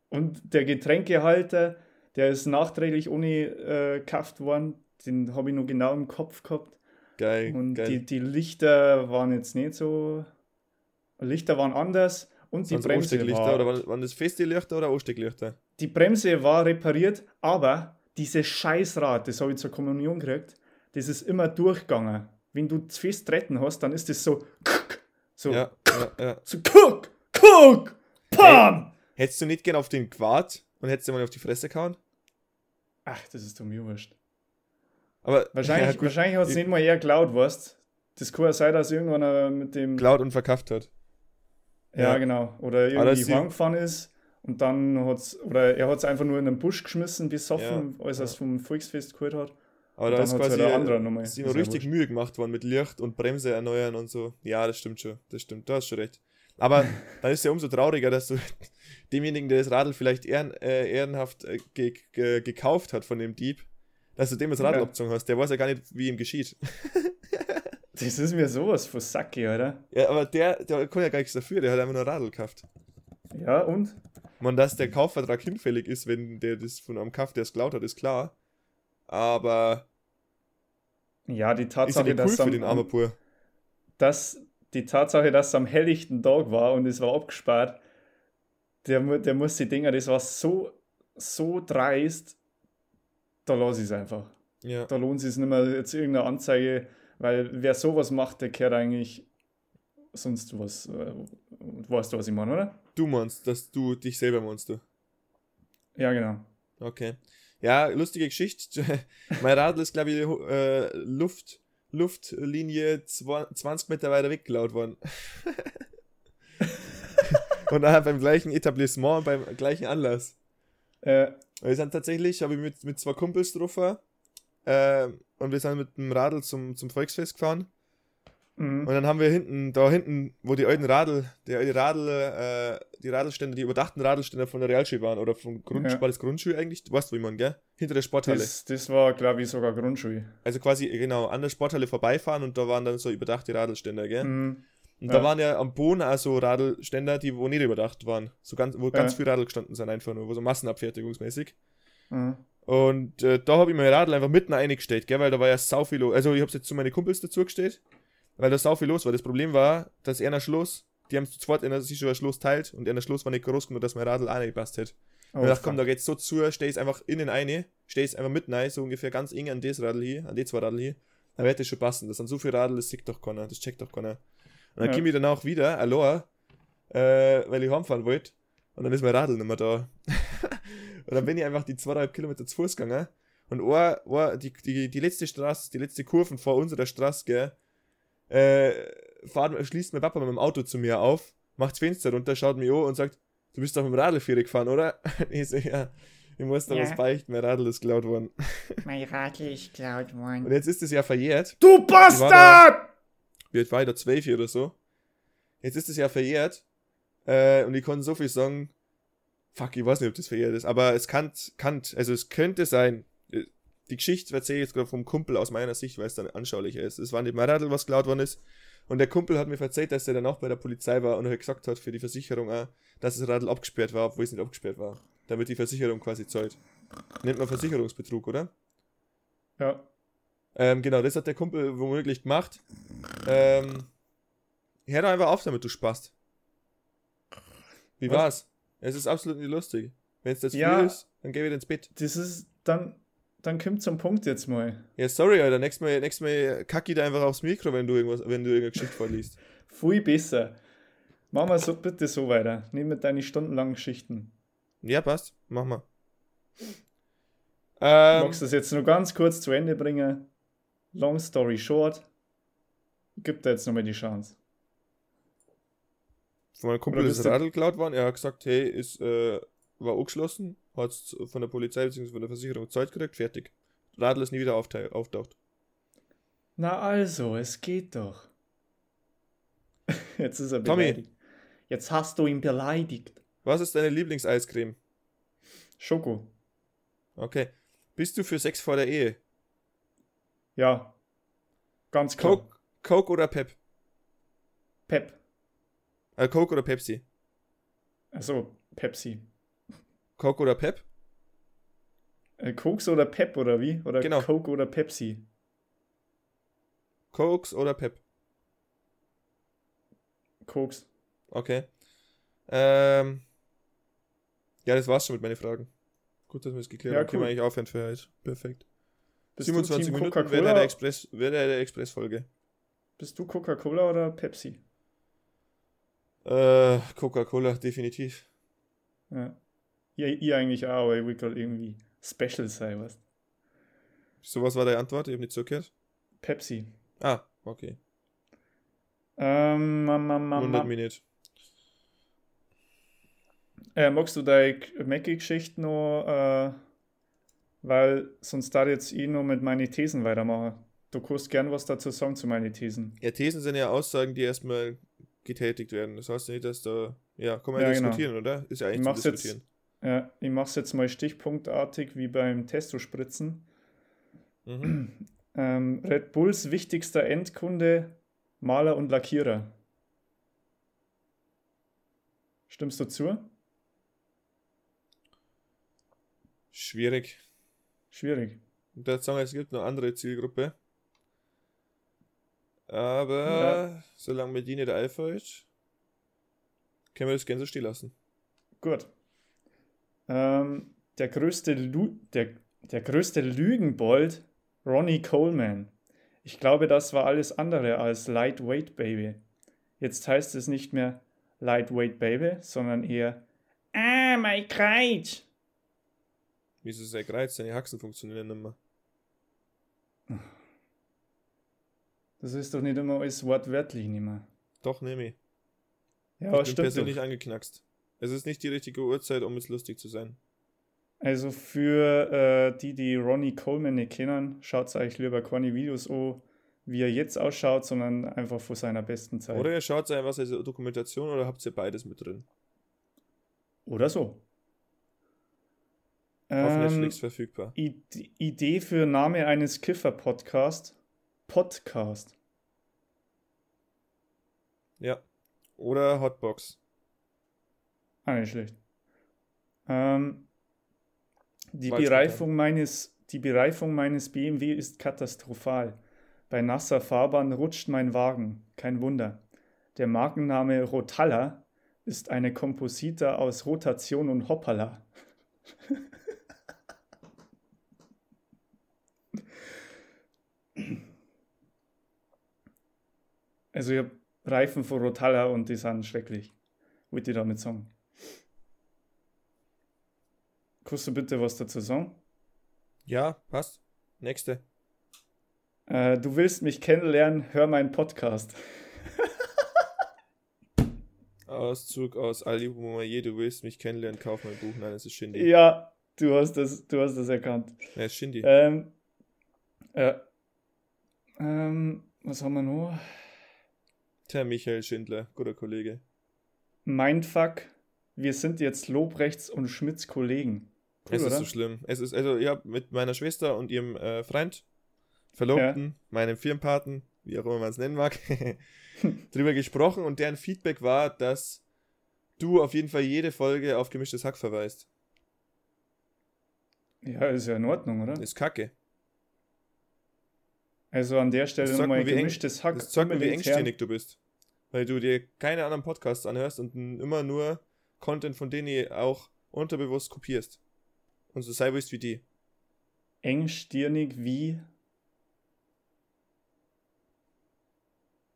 Und der Getränkehalter, der ist nachträglich ohne äh, gekauft worden. Den habe ich noch genau im Kopf gehabt. Geil, Und geil. die, die Lichter waren jetzt nicht so. Lichter waren anders. Und die Waren so Bremse, war, oder waren, waren das feste Lichter oder Anstecklichter? die Bremse war repariert, aber dieses Scheißrad, das habe ich zur Kommunion gekriegt, das ist immer durchgegangen. Wenn du zu fest treten hast, dann ist das so. So, Ja, ja, ja. so guck, guck, pam! Hättest du nicht gern auf den Quad und hättest du mal auf die Fresse gehauen? Ach, das ist doch mir wurscht. Aber Wahrscheinlich, ja, wahrscheinlich hat es nicht mal eher geklaut, weißt Das kann ja sein, dass irgendwann mit dem. geklaut und verkauft hat. Ja, Ja. genau. Oder irgendwie ist- heimgefahren ist und dann hat's, oder er hat es einfach nur in den Busch geschmissen, besoffen, als er es ja. vom Volksfest geholt hat. Aber da ist hat's quasi halt andere Nummer. ist ihm ja richtig. Mühe gemacht worden mit Licht und Bremse erneuern und so. Ja, das stimmt schon. Das stimmt, da hast schon recht. Aber dann ist es ja umso trauriger, dass du demjenigen, der das Radl vielleicht ehren, äh, ehrenhaft äh, ge ge gekauft hat von dem Dieb, dass du dem das Radl Ja. abgezogen hast. Der weiß ja gar nicht, wie ihm geschieht. Das ist mir sowas von Sacke, oder? Ja, aber der, der kann ja gar nichts dafür, der hat einfach nur Radl gekauft. Ja, und? Man, dass der Kaufvertrag hinfällig ist, wenn der das von einem kauft, der es klaut hat, ist klar. Aber Ja, die ja Tatsache, nicht cool dass, für am, den armen Pur. dass die Tatsache, dass es am helllichten Tag war und es war abgespart, der, der muss die Dinger, das war so, so dreist, da lasse ich es einfach. Ja. Da lohnt es sich nicht mehr jetzt irgendeine Anzeige, weil wer sowas macht, der kehrt eigentlich sonst was. Äh, weißt du, was ich meine, oder? Du meinst, dass du dich selber meinst, du. Ja, genau. Okay. Ja, lustige Geschichte. mein Radl ist, glaube ich, äh, Luft, Luftlinie zwa- 20 Meter weiter weggeklaut worden. Und dann beim gleichen Etablissement, beim gleichen Anlass. Äh, Wir sind tatsächlich, habe ich mit, mit zwei Kumpels drauf äh, und wir sind mit dem Radl zum, zum Volksfest gefahren. mhm. Und dann haben wir hinten, da hinten, wo die alten Radl, die alte Radl, äh, die Radlstände, die überdachten Radlstände von der Realschule waren oder vom Grund, Ja. war das Grundschule eigentlich? Du weißt, wo ich meine, gell? Hinter der Sporthalle. das, das war, glaube ich, sogar Grundschule. Also quasi, genau, an der Sporthalle vorbeifahren und da waren dann so überdachte Radlstände, gell? Mhm. Und Ja. da waren ja am Boden auch so Radlständer, die wo nicht überdacht waren. So ganz, wo ganz Ja. viele Radl gestanden sind, einfach nur, wo so massenabfertigungsmäßig. Mhm. Und äh, da habe ich mein Radl einfach mitten eingestellt, gell, weil da war ja sau viel los. Also ich habe es jetzt zu meinen Kumpels dazugestellt, weil da sau viel los war. Das Problem war, dass er ein Schloss, die haben zu zweit einer sich schon ein Schloss teilt und einer Schloss war nicht groß genug, dass mein Radl auch nicht gepasst hätte. Oh, Und ich dachte, komm, da geht's so zu, steh es einfach innen eine, steh es einfach mitten rein, so ungefähr ganz eng an das Radl hier, an die zwei Radl hier. Dann wird das schon passen. Das sind so viele Radl, das sieht doch keiner, das checkt doch keiner. Und dann Ja. komme ich danach wieder, allein, äh, weil ich heimfahren wollte. Und dann ist mein Radl nicht mehr da. und dann bin ich einfach die zweieinhalb Kilometer zu Fuß gegangen. Und ein, ein, die, die, die letzte Straße, die letzte Kurven vor unserer Straße, gell, äh, fahrt, schließt mein Papa mit dem Auto zu mir auf, macht das Fenster runter, schaut mich an und sagt, du bist doch mit dem Radl vierig gefahren, oder? Ich so, ja, ich muss da Ja. was beichten, mein Radl ist geklaut worden. Mein Radl ist geklaut Und worden. jetzt ist es ja verjährt. Du Bastard! Wie alt war ich da? Zwölf oder so. Jetzt ist es ja verjährt. Äh, und ich kann so viel sagen. Fuck, ich weiß nicht, ob das verjährt ist. Aber es kann, kann, also es könnte sein. äh, Die Geschichte erzähle ich jetzt gerade vom Kumpel aus meiner Sicht, weil es dann anschaulicher ist. Es war nicht mein Radl, was geklaut worden ist. Und der Kumpel hat mir erzählt, dass er dann auch bei der Polizei war und er gesagt hat für die Versicherung auch, dass das Radl abgesperrt war, obwohl es nicht abgesperrt war. Damit die Versicherung quasi zahlt. Nennt man Versicherungsbetrug, oder? Ja. Ähm, genau, das hat der Kumpel womöglich gemacht. Ähm, hör doch einfach auf damit, du Spast. Wie Was? war's? Es ist absolut nicht lustig. Wenn es das Ja. viel ist, dann geh wieder ins Bett. Das ist dann, dann kommt zum Punkt jetzt mal. Ja, sorry, Alter. Nächstes Mal, nächstes Mal kack ich da einfach aufs Mikro, wenn du irgendwas, wenn du irgendeine Geschichte vorliest. Viel besser. Mach mal so, bitte so weiter. Nimm mir deine stundenlangen Geschichten. Ja, passt. Mach mal. Ähm, Magst du das jetzt nur ganz kurz zu Ende bringen? Long story short. Gib dir jetzt nochmal die Chance. von meinem Kumpel ist Radl geklaut worden. Er hat gesagt, hey, ist, äh, war angeschlossen, hat's von der Polizei bzw. von der Versicherung Zeit gekriegt, fertig. Radl ist nie wieder auftau- auftaucht. Na also, es geht doch. Jetzt ist er Tommy. beleidigt. Jetzt hast du ihn beleidigt. Was ist deine Lieblingseiscreme? Schoko. Okay. Bist du für Sex vor der Ehe? Ja. Ganz klar. Coke, Coke oder Pep? Pep. Äh, Coke oder Pepsi? Also, Pepsi. Coke oder Pep? Äh, Koks oder Pep oder wie? Oder Genau. Coke oder Pepsi? Cokes oder Pep? Koks. Okay. Ähm. Ja, das war's schon mit meinen Fragen. Gut, dass wir es geklärt Ja, haben. Können wir cool. eigentlich aufhören für heute. Perfekt. Bist 27 du Team Minuten wäre der Express, wäre der Express-Folge. Bist du Coca-Cola oder Pepsi? Äh, Coca-Cola, definitiv. Ja. Ja, ich eigentlich auch, aber ich will gerade irgendwie special sein, was? So, was war deine Antwort? Ich habe nicht zugehört. Pepsi. Ah, okay. Ähm, Mama, Wundert Mama. mich nicht. Äh, magst du deine Mackie-Geschichte noch, äh, weil sonst da jetzt ich noch mit meinen Thesen weitermachen. Du kannst gern was dazu sagen zu meinen Thesen. Ja, Thesen sind ja Aussagen, die erstmal getätigt werden. Das heißt nicht, dass da. Ja, kann man ja Ja, genau. diskutieren, oder? Ist ja Ich eigentlich zu mach's jetzt- diskutieren. Ja, ich mache es jetzt mal stichpunktartig wie beim Testospritzen. Mhm. Ähm, Red Bulls wichtigster Endkunde, Maler und Lackierer. Stimmst du zu? Schwierig. Schwierig. Sagen wir, es gibt eine andere Zielgruppe. Aber Ja. solange mir die nicht einfällt, können wir das so stehen lassen. Gut. Ähm, der, größte Lu der, der größte Lügenbold, Ronnie Coleman. Ich glaube, das war alles andere als Lightweight Baby. Jetzt heißt es nicht mehr Lightweight Baby, sondern eher Ah, mein Kreuz. Wieso ist er gereizt? Seine Haxen funktionieren nicht mehr. Das ist doch nicht immer alles wortwörtlich nicht mehr. Doch, nehme ich. Ja, ich bin persönlich Doch. angeknackst. Es ist nicht die richtige Uhrzeit, um jetzt lustig zu sein. Also für äh, die, die Ronnie Coleman nicht kennen, schaut euch lieber keine Videos an, wie er jetzt ausschaut, sondern einfach vor seiner besten Zeit. Oder ihr schaut einfach was als Dokumentation oder habt ihr beides mit drin? Oder so. Auf Ähm, Netflix verfügbar. Ide- Idee für Name eines Kiffer-Podcast. Podcast. Ja. Oder Hotbox. Ah, nicht schlecht. Ähm, die, Bereifung meines, die Bereifung meines BMW ist katastrophal. Bei nasser Fahrbahn rutscht mein Wagen. Kein Wunder. Der Markenname Rotalla ist eine Komposita aus Rotation und Hoppala. Also ich habe Reifen von Rotalla und die sind schrecklich. Wollte ich damit sagen. Kannst du bitte was dazu sagen? Ja, passt. Nächste. Äh, du willst mich kennenlernen, hör meinen Podcast. Auszug aus Ali Boumaier, du willst mich kennenlernen, kauf mein Buch. Nein, das ist Shindy. Ja, du hast das, du hast das erkannt. Ja, ist Shindy. Ähm, ja. Ähm, was haben wir noch? Der Michael Schindler, guter Kollege. Mindfuck. Wir sind jetzt Lobrechts und Schmidts Kollegen. Cool, es ist oder? so schlimm. Es ist, also, ja, mit meiner Schwester und ihrem äh, Freund, Verlobten, meinem Firmenpaten, wie auch immer man es nennen mag, drüber gesprochen und deren Feedback war, dass du auf jeden Fall jede Folge auf gemischtes Hack verweist. Ja, ist ja in Ordnung, oder? Ist kacke. Also an der Stelle nochmal wie eng- gemischtes Hack. Das zeigt mir, wie engstirnig du bist. Weil du dir keine anderen Podcasts anhörst und immer nur Content von denen ihr auch unterbewusst kopierst. Und so sei willst wie die. Engstirnig wie.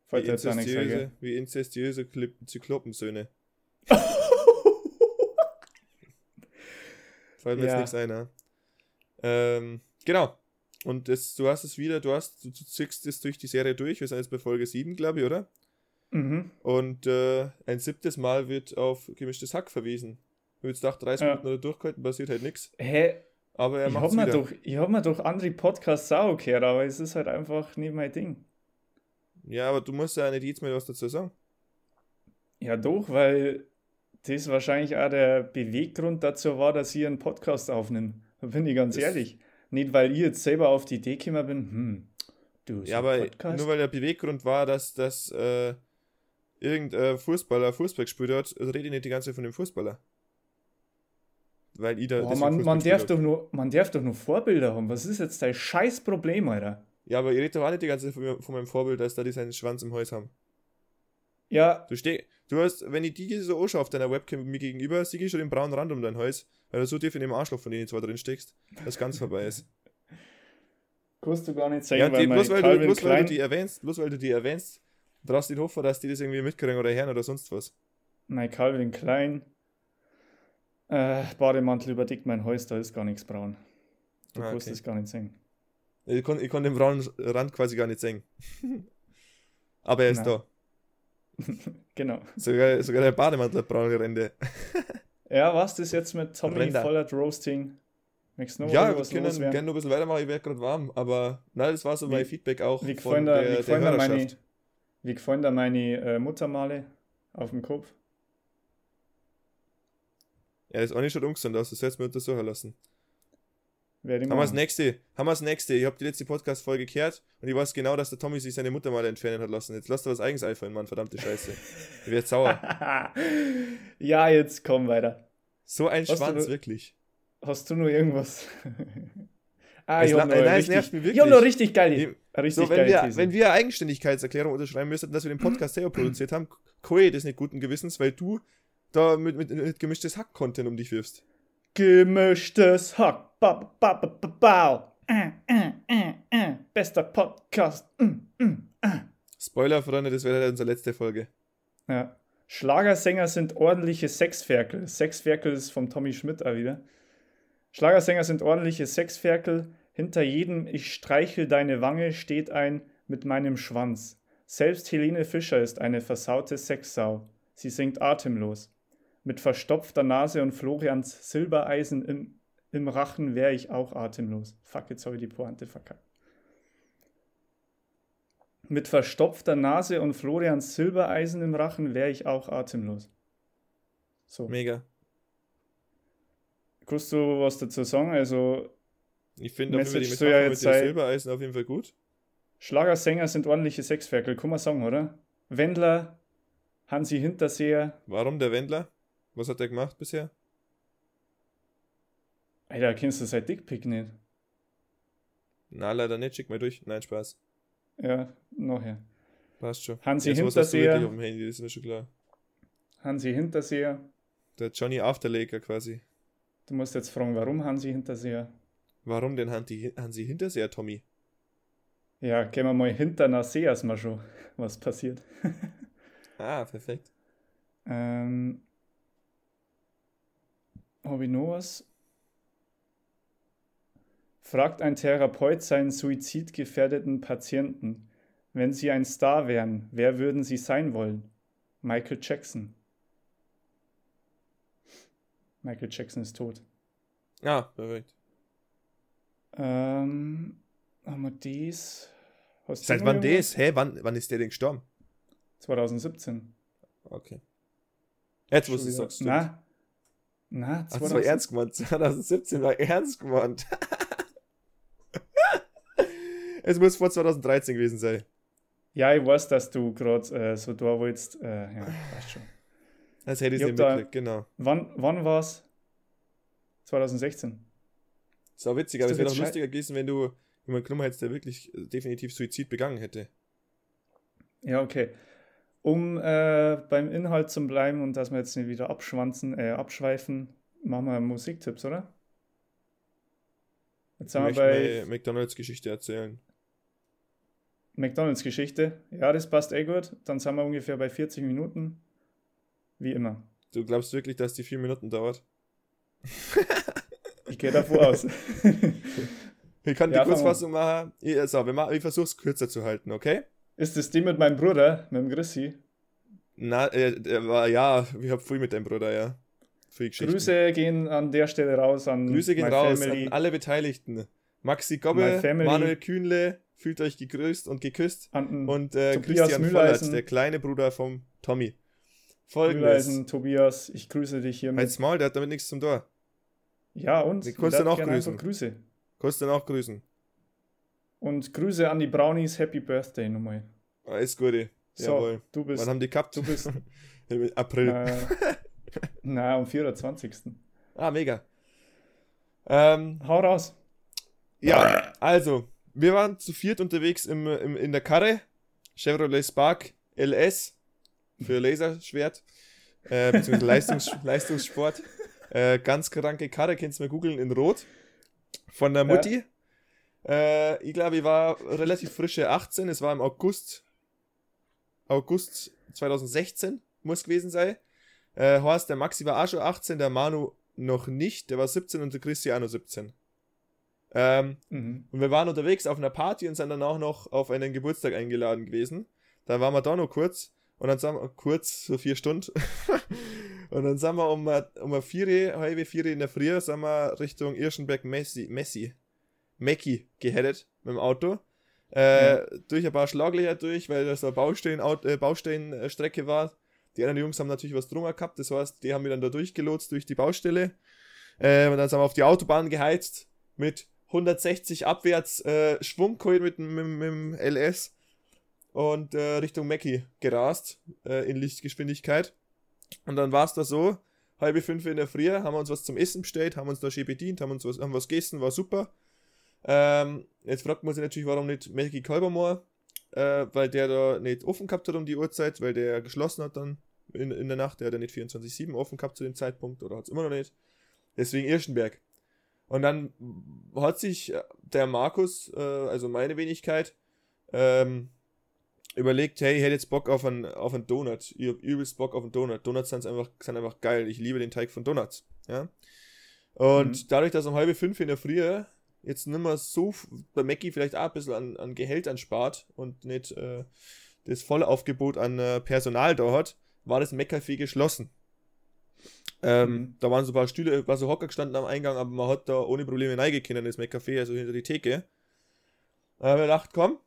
Fällt Wie inzestiöse, wie inzestiöse Zyklopensöhne. Fällt mir Ja. jetzt nichts ein, ja. Ähm, genau. Und das, du hast es wieder, du hast, du, ziehst es durch die Serie durch. Wir sind jetzt bei Folge 7, glaube ich, oder? Mhm. Und äh, ein siebtes Mal wird auf gemischtes Hack verwiesen. Du jetzt gedacht, 30 Ja. Minuten oder durchgehalten, passiert halt nichts. Hä? Aber er ich macht wieder. doch, ich hab mir doch andere Podcasts auch gehört, aber es ist halt einfach nicht mein Ding. Ja, aber du musst ja nicht jedes Mal was dazu sagen. Ja, doch, weil das wahrscheinlich auch der Beweggrund dazu war, dass ich einen Podcast aufnehme. Da bin ich ganz Das- ehrlich. Nicht, weil ich jetzt selber auf die Idee gekommen bin, hm, du, so Ja, aber Podcast? nur weil der Beweggrund war, dass, dass äh, irgendein Fußballer Fußball gespielt hat, rede ich nicht die ganze Zeit von dem Fußballer. Weil ich da. Deswegen man, man, darf doch nur, man darf doch nur Vorbilder haben. Was ist jetzt dein scheiß Problem, Alter? Ja, aber ich rede doch auch nicht die ganze Zeit von, von meinem Vorbild, dass da die seinen Schwanz im Hals haben. Ja, Du steh, du hast, wenn ich die so anschaue auf deiner Webcam mir gegenüber, sieh ich schon den braunen Rand um deinen Hals, weil du so tief in dem Arschloch von denen zwar drin steckst, dass ganz vorbei ist. kannst du gar nicht sagen, Ja, weil die, bloß, weil du, bloß weil du die erwähnst, bloß weil du die erwähnst, du nicht hoffen, dass die das irgendwie mitkriegen oder hören oder sonst was. mein Calvin Klein äh, Bademantel überdeckt mein Hals, da ist gar nichts braun. Du Ah, kannst okay. es gar nicht sehen. Ich konnte ich konnt den braunen Rand quasi gar nicht sehen. Aber er ist Na. da. Genau. Sogar, sogar der Bademantel hat braune Ränder. Ja, was das jetzt mit Tommy Ränder. Vollert Roasting? Möchtest du noch ja, wir können gerne noch ein bisschen weitermachen, ich werde gerade warm, aber nein, das war so mein Wie- Feedback auch Wie von gefallen da, der, wie der gefallen da meine. Wie gefallen da meine äh, Muttermale auf dem Kopf? Ja, das auch nicht schon umgesandt aus, das hättest du mir untersuchen lassen. Haben wir das nächste, haben wir das nächste. Ich habe die letzte Podcast-Folge gehört und ich weiß genau, dass der Tommy sich seine Mutter mal entfernen hat lassen. Jetzt lass dir was eigenes einfallen, Mann, verdammte Scheiße. Ich werde sauer. ja, jetzt komm weiter. So ein du Schwanz, da- wirklich. Hast du noch irgendwas? ah, Es la- noch nein, es richtig, nervt mich wirklich. richtig geile, Ich- richtig So, wenn geile wir, wenn wir Eigenständigkeitserklärung unterschreiben müssten, dass wir den Podcast selber produziert haben, Koe, das nicht guten Gewissens, weil du da mit, mit, mit gemischtes Hack-Content um dich wirfst. Gemischtes Hack. Ba, ba, ba, ba, ba. Äh, äh, äh, äh. Bester Podcast. Mm, mm, äh. Spoiler, Freunde, das wäre unsere letzte Folge. Ja. Schlagersänger sind ordentliche Sexferkel. Sexferkel ist vom Tommy Schmidt auch wieder. Schlagersänger sind ordentliche Sexferkel. Hinter jedem Ich streichel deine Wange steht ein mit meinem Schwanz. Selbst Helene Fischer ist eine versaute Sexsau. Sie singt atemlos. Mit verstopfter Nase und Florians Silbereisen im, im Rachen wäre ich auch atemlos. Fuck, jetzt habe ich die Pointe verkackt. Mit verstopfter Nase und Florians Silbereisen im Rachen wäre ich auch atemlos. So. Mega. Kannst du was dazu sagen? Also, Ich finde auf jeden Fall die soll ja Metapher mit sein- Silbereisen auf jeden Fall gut. Schlagersänger sind ordentliche Sexferkel, kann man sagen, oder? Wendler, Hansi Hinterseher. Warum der Wendler? Was hat er gemacht bisher? Alter, kennst du sein Dickpick nicht? Na, leider nicht. Schick mal durch. Nein, Spaß. Ja, nachher. Passt schon. Hansi Jetzt, was hast du wirklich Hinterseher. auf dem Handy, das ist mir schon klar. Hansi Hinterseher. Der Johnny Afterlaker quasi. Du musst jetzt fragen, warum Hansi Hinterseher? Warum denn Hansi, Hansi Hinterseher, Tommy? Ja, gehen wir mal hinter nach See erstmal schon, was passiert. Ah, perfekt. Ähm, Habe ich noch was? Fragt ein Therapeut seinen suizidgefährdeten Patienten, wenn sie ein Star wären, wer würden sie sein wollen? Michael Jackson. Michael Jackson ist tot. Ah, perfekt. Ähm, haben wir dies? Seit wann das? Hä, wann, wann ist der denn gestorben? 2017. Okay. Jetzt, wo du sagst, stimmt. Na, na, Ach, das war ernst gemeint. 2017 war ernst gemeint. es muss vor 2013 gewesen sein. Ja, ich weiß, dass du gerade äh, so da wolltest. Äh, ja, weißt schon. Das hätte ich Ich nicht mitgekriegt, genau. Wann, wann war es? 2016. Ist auch witzig, Ist aber es doch wäre schei- lustiger gewesen, wenn du jemanden genommen hättest, der wirklich äh, definitiv Suizid begangen hätte. Ja, okay. Um äh, beim Inhalt zu bleiben und dass wir jetzt nicht wieder abschwanzen, äh, abschweifen, machen wir Musiktipps, oder? Jetzt Ich sind wir möchte bei McDonalds-Geschichte erzählen. McDonalds Geschichte. Ja, das passt eh gut. Dann sind wir ungefähr bei 40 Minuten. Wie immer. Du glaubst wirklich, dass die vier Minuten dauert? Ich gehe davon aus. Ich kann die Kurzfassung machen. Ich, also, wir machen- ich versuche es kürzer zu halten, okay? Ist das die mit meinem Bruder, mit dem Chrissy? Na, äh, der war, ja, ich hab viel mit deinem Bruder, ja. Grüße gehen an der Stelle raus an Grüße gehen raus family. an alle Beteiligten. Maxi My Gobbe, family. Manuel Kühnle, fühlt euch gegrüßt und geküsst. an Und äh, Christian Mühleisen. Vollert, der kleine Bruder vom Tommy. Folgendes. Tobias, ich grüße dich hiermit. Halt's Maul, der hat damit nichts zum Tor. Ja, und? Ich kannst noch gerne grüßen. Grüße. Kannst du dann auch grüßen. Und Grüße an die Brownies, Happy Birthday nochmal. Alles Gute. So, Jawohl. du bist. Wann haben die gehabt? Du bist. Im April. äh, na, am 24. Ah, mega. Ähm, Hau raus. ja, also, wir waren zu viert unterwegs im, im, in der Karre. Chevrolet Spark LS für Laserschwert, äh, beziehungsweise Leistungs, Leistungssport. Äh, ganz kranke Karre, kannst du mal googeln, in Rot. Von der Mutti. Äh, ich glaube, ich war relativ frische 18. Es war im August. August 2016 muss gewesen sein. Äh, Horst, der Maxi war auch schon 18, der Manu noch nicht. Der war 17 und der Cristiano 17. Ähm, Mhm. und wir waren unterwegs auf einer Party und sind dann auch noch auf einen Geburtstag eingeladen gewesen. Da waren wir da noch kurz und dann sind wir kurz, so vier Stunden. und dann sind wir um, eine- um eine vier, halbe vier in der Früh, sind wir Richtung Irschenberg Messi, Messi, Mecki geheadet mit dem Auto. Äh, Durch ein paar Schlaglöcher durch, weil das eine Baustellen, äh, Baustellenstrecke war. Die anderen Jungs haben natürlich was drunter gehabt, das heißt, die haben mich dann da durchgelotst durch die Baustelle. Äh, und dann sind wir auf die Autobahn geheizt mit 160 abwärts äh, Schwung geholt mit, mit, mit dem LS und äh, Richtung Mackie gerast äh, in Lichtgeschwindigkeit. Und dann war es da so, halbe fünf in der Früh, haben wir uns was zum Essen bestellt, haben uns da schön bedient, haben uns was, haben was gegessen, war super. Ähm, jetzt fragt man sich natürlich, warum nicht Mackie Kalbermoor, äh, weil der da nicht offen gehabt hat um die Uhrzeit, weil der geschlossen hat dann in, in der Nacht, der hat ja nicht 24-7 offen gehabt zu dem Zeitpunkt oder hat es immer noch nicht. Deswegen Irschenberg. Und dann hat sich äh, der Markus, äh, also meine Wenigkeit, ähm, überlegt, hey, ich hätte jetzt Bock auf einen, auf einen Donut. Ich hab übelst Bock auf einen Donut. Donuts sind einfach, sind einfach geil. Ich liebe den Teig von Donuts. Ja? Und Mhm. dadurch, dass um halbe fünf in der Früh jetzt nicht mehr so bei Mackie vielleicht auch ein bisschen an, an Gehältern spart und nicht äh, das volle Aufgebot an äh, Personal da hat, war das Meckcafé geschlossen. Ähm, Mhm. Da waren so ein paar Stühle, war so Hocker gestanden am Eingang, aber man hat da ohne Probleme reingehen in das Meckcafé, also hinter die Theke. Da haben wir gedacht, komm,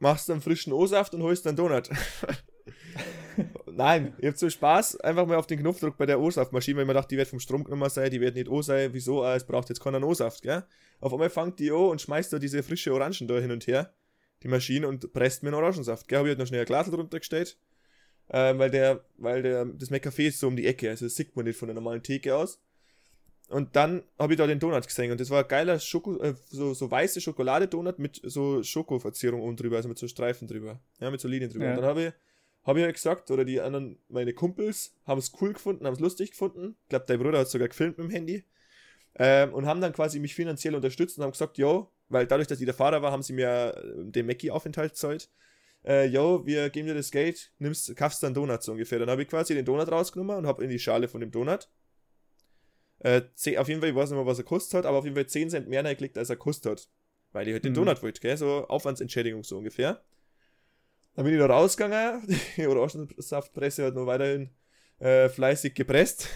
machst einen frischen O-Saft und holst einen Donut. Nein, ich hab so Spaß, einfach mal auf den Knopfdruck bei der O-Saft-Maschine, weil man dachte, die wird vom Strom genommen sein, die wird nicht O sein, wieso, ah, es braucht jetzt keinen O-Saft, gell? Auf einmal fangt die O und schmeißt da diese frische Orangen da hin und her, die Maschine, und presst mir einen Orangensaft, gell? Hab ich halt noch schnell ein Glas drunter gestellt, äh, weil der, weil der, das McCafé ist so um die Ecke, also das sieht man nicht von der normalen Theke aus. Und dann habe ich da den Donut gesehen und das war ein geiler Schoko, äh, so, so weiße Schokolade-Donut mit so Schokoverzierung oben drüber, also mit so Streifen drüber. Ja, mit so Linien drüber. Ja. Und dann habe ich, hab ich halt gesagt, oder die anderen, meine Kumpels, haben es cool gefunden, haben es lustig gefunden. Ich glaube, dein Bruder hat sogar gefilmt mit dem Handy. Ähm, und haben dann quasi mich finanziell unterstützt und haben gesagt, yo, weil dadurch, dass ich der Fahrer war, haben sie mir äh, den Mackie-Aufenthalt gezahlt. Äh, yo, wir geben dir das Geld, nimmst, kaufst dann Donut so ungefähr. Dann habe ich quasi den Donut rausgenommen und habe in die Schale von dem Donut äh, zehn, auf jeden Fall, ich weiß nicht mehr, was er gekostet hat, aber auf jeden Fall 10 Cent mehr reingeklickt, als er gekostet hat. Weil ich halt den Mhm. Donut wollte, gell? So Aufwandsentschädigung so ungefähr. Dann bin ich da rausgegangen, die Orangensaftpresse hat noch weiterhin äh, fleißig gepresst.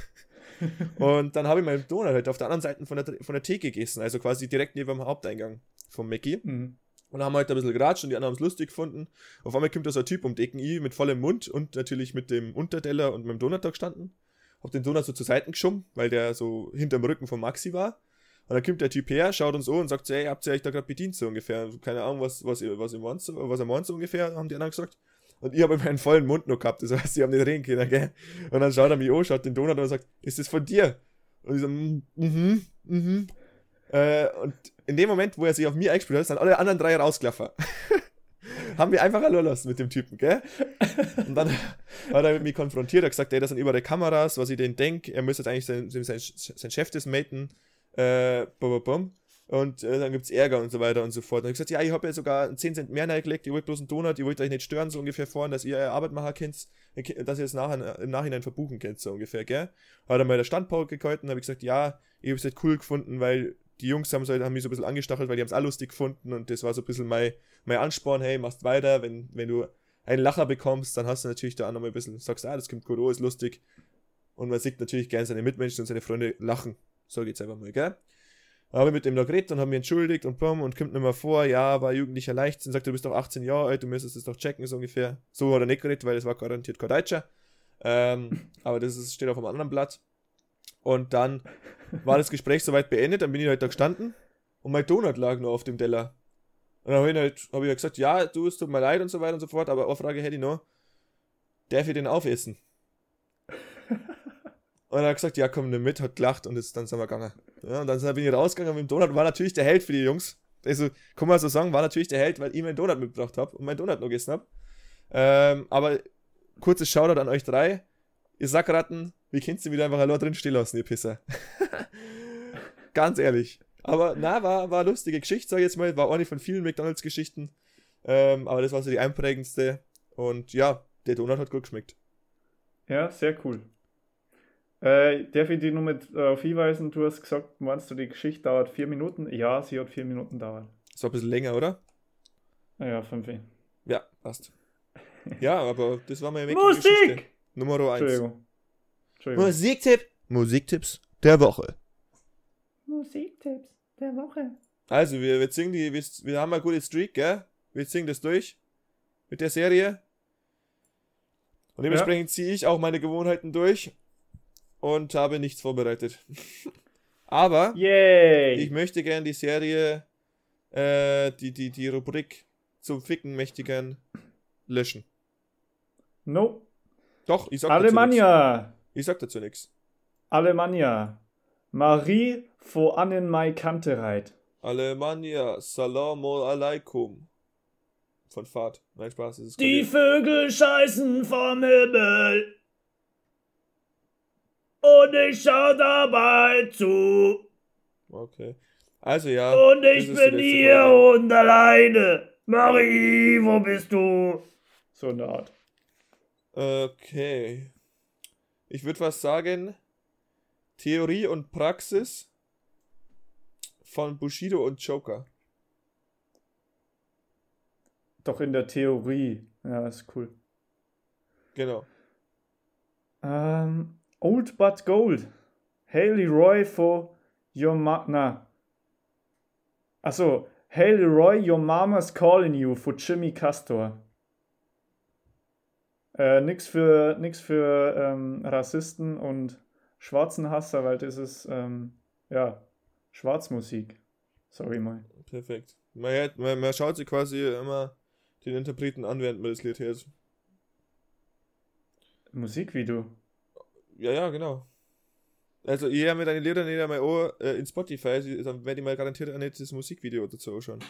und dann habe ich meinen Donut halt auf der anderen Seite von der, von der Theke gegessen, also quasi direkt neben dem Haupteingang vom Mackie. Mhm. Und haben halt ein bisschen geratscht und die anderen haben es lustig gefunden. Auf einmal kommt da so ein Typ um die Ecken I mit vollem Mund und natürlich mit dem Unterteller und mit dem Donut da gestanden. Hab den Donut so zur Seite geschoben, weil der so hinterm Rücken von Maxi war. Und dann kommt der Typ her, schaut uns an und sagt hey, habt ihr euch da gerade bedient so ungefähr? Keine Ahnung, was, was, ihr, was, ihr meint, was er meint so ungefähr, haben die anderen gesagt. Und ich habe meinen vollen Mund noch gehabt, das heißt, sie haben nicht reden können, gell? Und dann schaut er mich an, schaut den Donut und sagt, ist das von dir? Und ich so, mhm, mhm, mhm. Äh, und in dem Moment, wo er sich auf mich eingespielt hat, sind alle anderen drei rausgelaufen. Haben wir einfach lassen mit dem Typen, gell? Und dann hat er mit mir konfrontiert, hat gesagt, ey, das sind überall Kameras, was ich denn denke, er müsste jetzt eigentlich sein, sein, sein Chef das maten, äh, bum, bum, bum. Und äh, dann gibt's Ärger und so weiter und so fort. Und ich gesagt, ja, ich habe ja sogar 10 Cent mehr reingelegt, ihr wollt bloß einen Donut, ihr wollt euch nicht stören, so ungefähr vorhin, dass ihr eure Arbeit machen könnt, dass ihr es nachher, im Nachhinein verbuchen könnt, so ungefähr, gell? Hat er mal der Standpauke gehalten, habe ich gesagt, ja, ich es halt cool gefunden, weil die Jungs haben, so, haben mich so ein bisschen angestachelt, weil die haben es auch lustig gefunden und das war so ein bisschen mein, mein Ansporn, hey, machst weiter, wenn, wenn du einen Lacher bekommst, dann hast du natürlich da nochmal ein bisschen, sagst, ah, das kommt gut, oh, ist lustig. Und man sieht natürlich gerne seine Mitmenschen und seine Freunde lachen. So geht's einfach mal, gell? Dann habe ich mit dem noch geredet und habe mich entschuldigt und bumm und kommt nicht mehr vor, ja, war jugendlicher Leichtsinn, sagt, du bist doch 18 Jahre alt, du müsstest es doch checken, so ungefähr. So hat er nicht geredet, weil es war garantiert kein Deutscher. Ähm, aber das ist, steht auf einem anderen Blatt. Und dann war das Gespräch soweit beendet, dann bin ich halt da gestanden und mein Donut lag noch auf dem Teller. Und dann habe ich, halt, hab ich halt gesagt, ja, du, es tut mir leid und so weiter und so fort, aber eine Frage hätte ich noch, darf ich den aufessen? und er hat gesagt, ja, komm, nimm mit, hat gelacht und jetzt, dann sind wir gegangen. Ja, und dann bin ich rausgegangen mit dem Donut, war natürlich der Held für die Jungs. Also, kann man so sagen, war natürlich der Held, weil ich meinen Donut mitgebracht habe und meinen Donut noch gegessen habe. Ähm, aber kurzes Shoutout an euch drei. Ihr Sackratten, wie könnt ihr wieder einfach allein drin stehen lassen, ihr Pisser? Ganz ehrlich. Aber na, war, war eine lustige Geschichte, sag ich jetzt mal. War auch nicht von vielen McDonalds-Geschichten. Ähm, aber das war so die einprägendste. Und ja, der Donut hat gut geschmeckt. Ja, sehr cool. Äh, darf ich dich nur mit äh, darauf hinweisen, du hast gesagt, meinst du, die Geschichte dauert vier Minuten? Ja, sie hat vier Minuten dauert. War ein bisschen länger, oder? Naja, fünf. Ja, passt. Ja, aber das war meine Musik! Geschichte. Nummer 1. Entschuldigung. Entschuldigung. Musiktipp. Musiktipps der Woche. Musiktipps der Woche. Also, wir, wir singen die, wir, wir haben eine gute Streak, gell? Wir singen das durch. Mit der Serie. Und dementsprechend ziehe ich auch meine Gewohnheiten durch. Und habe nichts vorbereitet. Aber Yay! ich möchte gerne die Serie, äh, die, die, die Rubrik zum Ficken gern löschen. no. Doch, ich sag dazu nichts. Alemannia! Ich sag dazu nichts. Alemannia. Marie vor Annen Mai Kantereit. Alemannia, Salamu alaikum. Von Fahrt. Nein, Spaß, es ist Die Vögel scheißen vom Himmel. Und ich schau dabei zu. Okay. Also ja. Und ich bin hier Folge. und alleine. Marie, wo bist du? So eine Art. Okay. Ich würde was sagen. Theorie und Praxis von Bushido und Joker. Doch in der Theorie. Ja, ist cool. Genau. Ähm, Old But Gold. Haley Roy for your ma... Na. Achso. Haley Roy, your mama's calling you for Jimmy Castor. Äh, nix für, nix für ähm, Rassisten und Schwarzenhasser, weil das ist, ähm, ja, Schwarzmusik. Sorry mal. Perfekt. Man, hört, man, man schaut sich quasi immer den Interpreten an, während man das Lied hört. Musikvideo. Ja, ja, genau. Also, ich habe mir deine Lieder nicht einmal an, äh, in Spotify, dann werde ich mal garantiert auch nicht das Musikvideo dazu anschauen.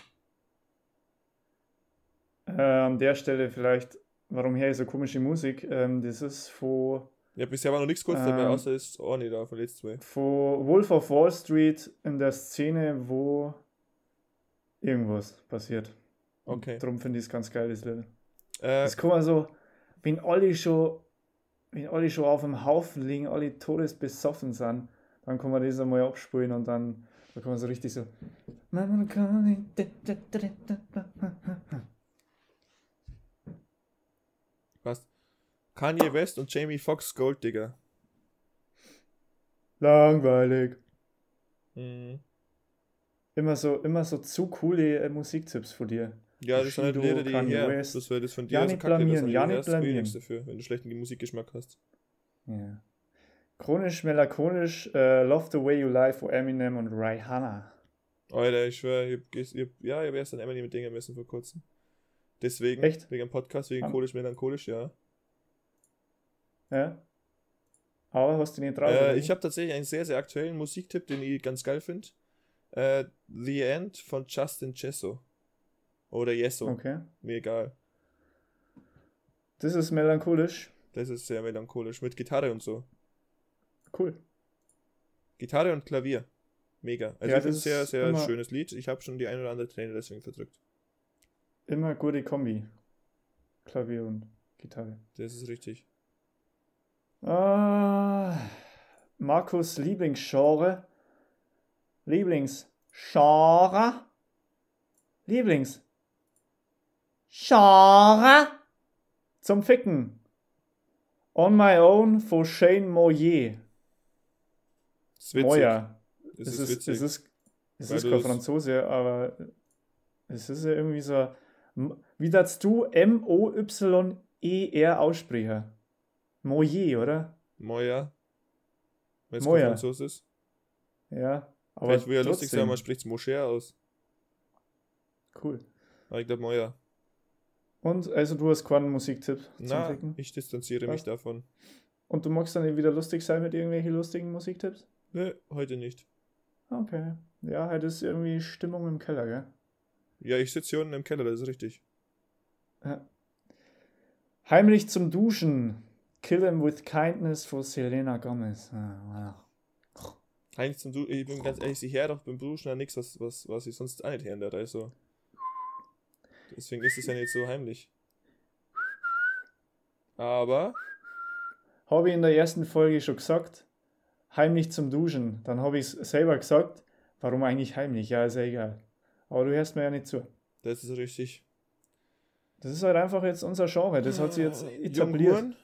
Äh, an der Stelle vielleicht, warum ich so komische Musik? Ähm, das ist von, Ja, bisher war noch nichts kurz dabei, Ähm. außer das auch nicht da von letzten zwei. von Wolf of Wall Street in der Szene, wo irgendwas passiert. Okay. Darum finde ich es ganz geil, das Lied. Äh, Das kann man so, wenn alle schon, wenn alle schon auf dem Haufen liegen, alle todesbesoffen sind, dann kann man das einmal abspielen und dann, da kann man so richtig so. passt. Kanye West und Jamie Foxx Gold Digger. Langweilig. Mhm. Immer so, immer so zu coole äh, Musiktipps von dir. Ja, das sind halt Lieder, die Kanye her. West. Das wäre das von dir Ja, so nicht das blamieren, ja, nicht blamieren. dafür, wenn du schlechten Musikgeschmack hast. Ja. Chronisch melancholisch, äh, Love the Way You Lie von Eminem und Rihanna. Alter, ich schwör, ich ich hab, ja, ich hab erst an Emily mit Dingen messen vor kurzem. Deswegen, Echt? wegen dem Podcast, wegen Ah. Kohlisch, melancholisch, ja. Ja. Aber hast du nicht drauf? Äh, ich habe tatsächlich einen sehr, sehr aktuellen Musiktipp, den ich ganz geil finde. Äh, The End von Justin Chesso. Oder Yeso, Okay. mir egal. Das ist melancholisch. Das ist sehr melancholisch, mit Gitarre und so. Cool. Gitarre und Klavier. Mega. Also Ja, das sehr, ist sehr immer- schönes Lied. Ich habe schon die ein oder andere Träne deswegen verdrückt. Immer gute Kombi. Klavier und Gitarre. Das ist richtig. Ah, Markus Lieblingsgenre. Lieblingsgenre. Lieblings. Genre. Zum Ficken. On My Own von Shane Moyer. Ist witzig. Moyer. Es ist, ist, witzig. es ist, es ist kein Franzose, aber es ist ja irgendwie so. Wie darfst du M-O-Y-E-R aussprechen? Moyer, oder? Moja. Wenn es. Franzos ist. Ja. Aber Vielleicht will ja lustig sein, man spricht es aus. Cool. Aber ich glaube Moja. Und also du hast keinen Musiktipp zum Na, Ficken? ich distanziere mich Was? davon. Und du magst dann wieder lustig sein mit irgendwelchen lustigen Musiktipps? Nö, heute nicht. Okay. Ja, heute ist irgendwie Stimmung im Keller, gell? Ja, ich sitze hier unten im Keller, das ist richtig. Ja. Heimlich zum Duschen. Kill him with kindness von Selena Gomez. Ah, Heinz zum du ich bin ganz ehrlich, ich höre doch beim Duschen ja nichts, was, was, was ich sonst auch nicht hören darf, also. Deswegen ist es ja nicht so heimlich. Aber, Habe ich in der ersten Folge schon gesagt, heimlich zum Duschen. Dann habe ich es selber gesagt. Warum eigentlich heimlich? Ja, ist ja egal. Aber du hörst mir ja nicht zu. das ist richtig. Das ist halt einfach jetzt unser Genre. Das hat sich jetzt etabliert. Young Horn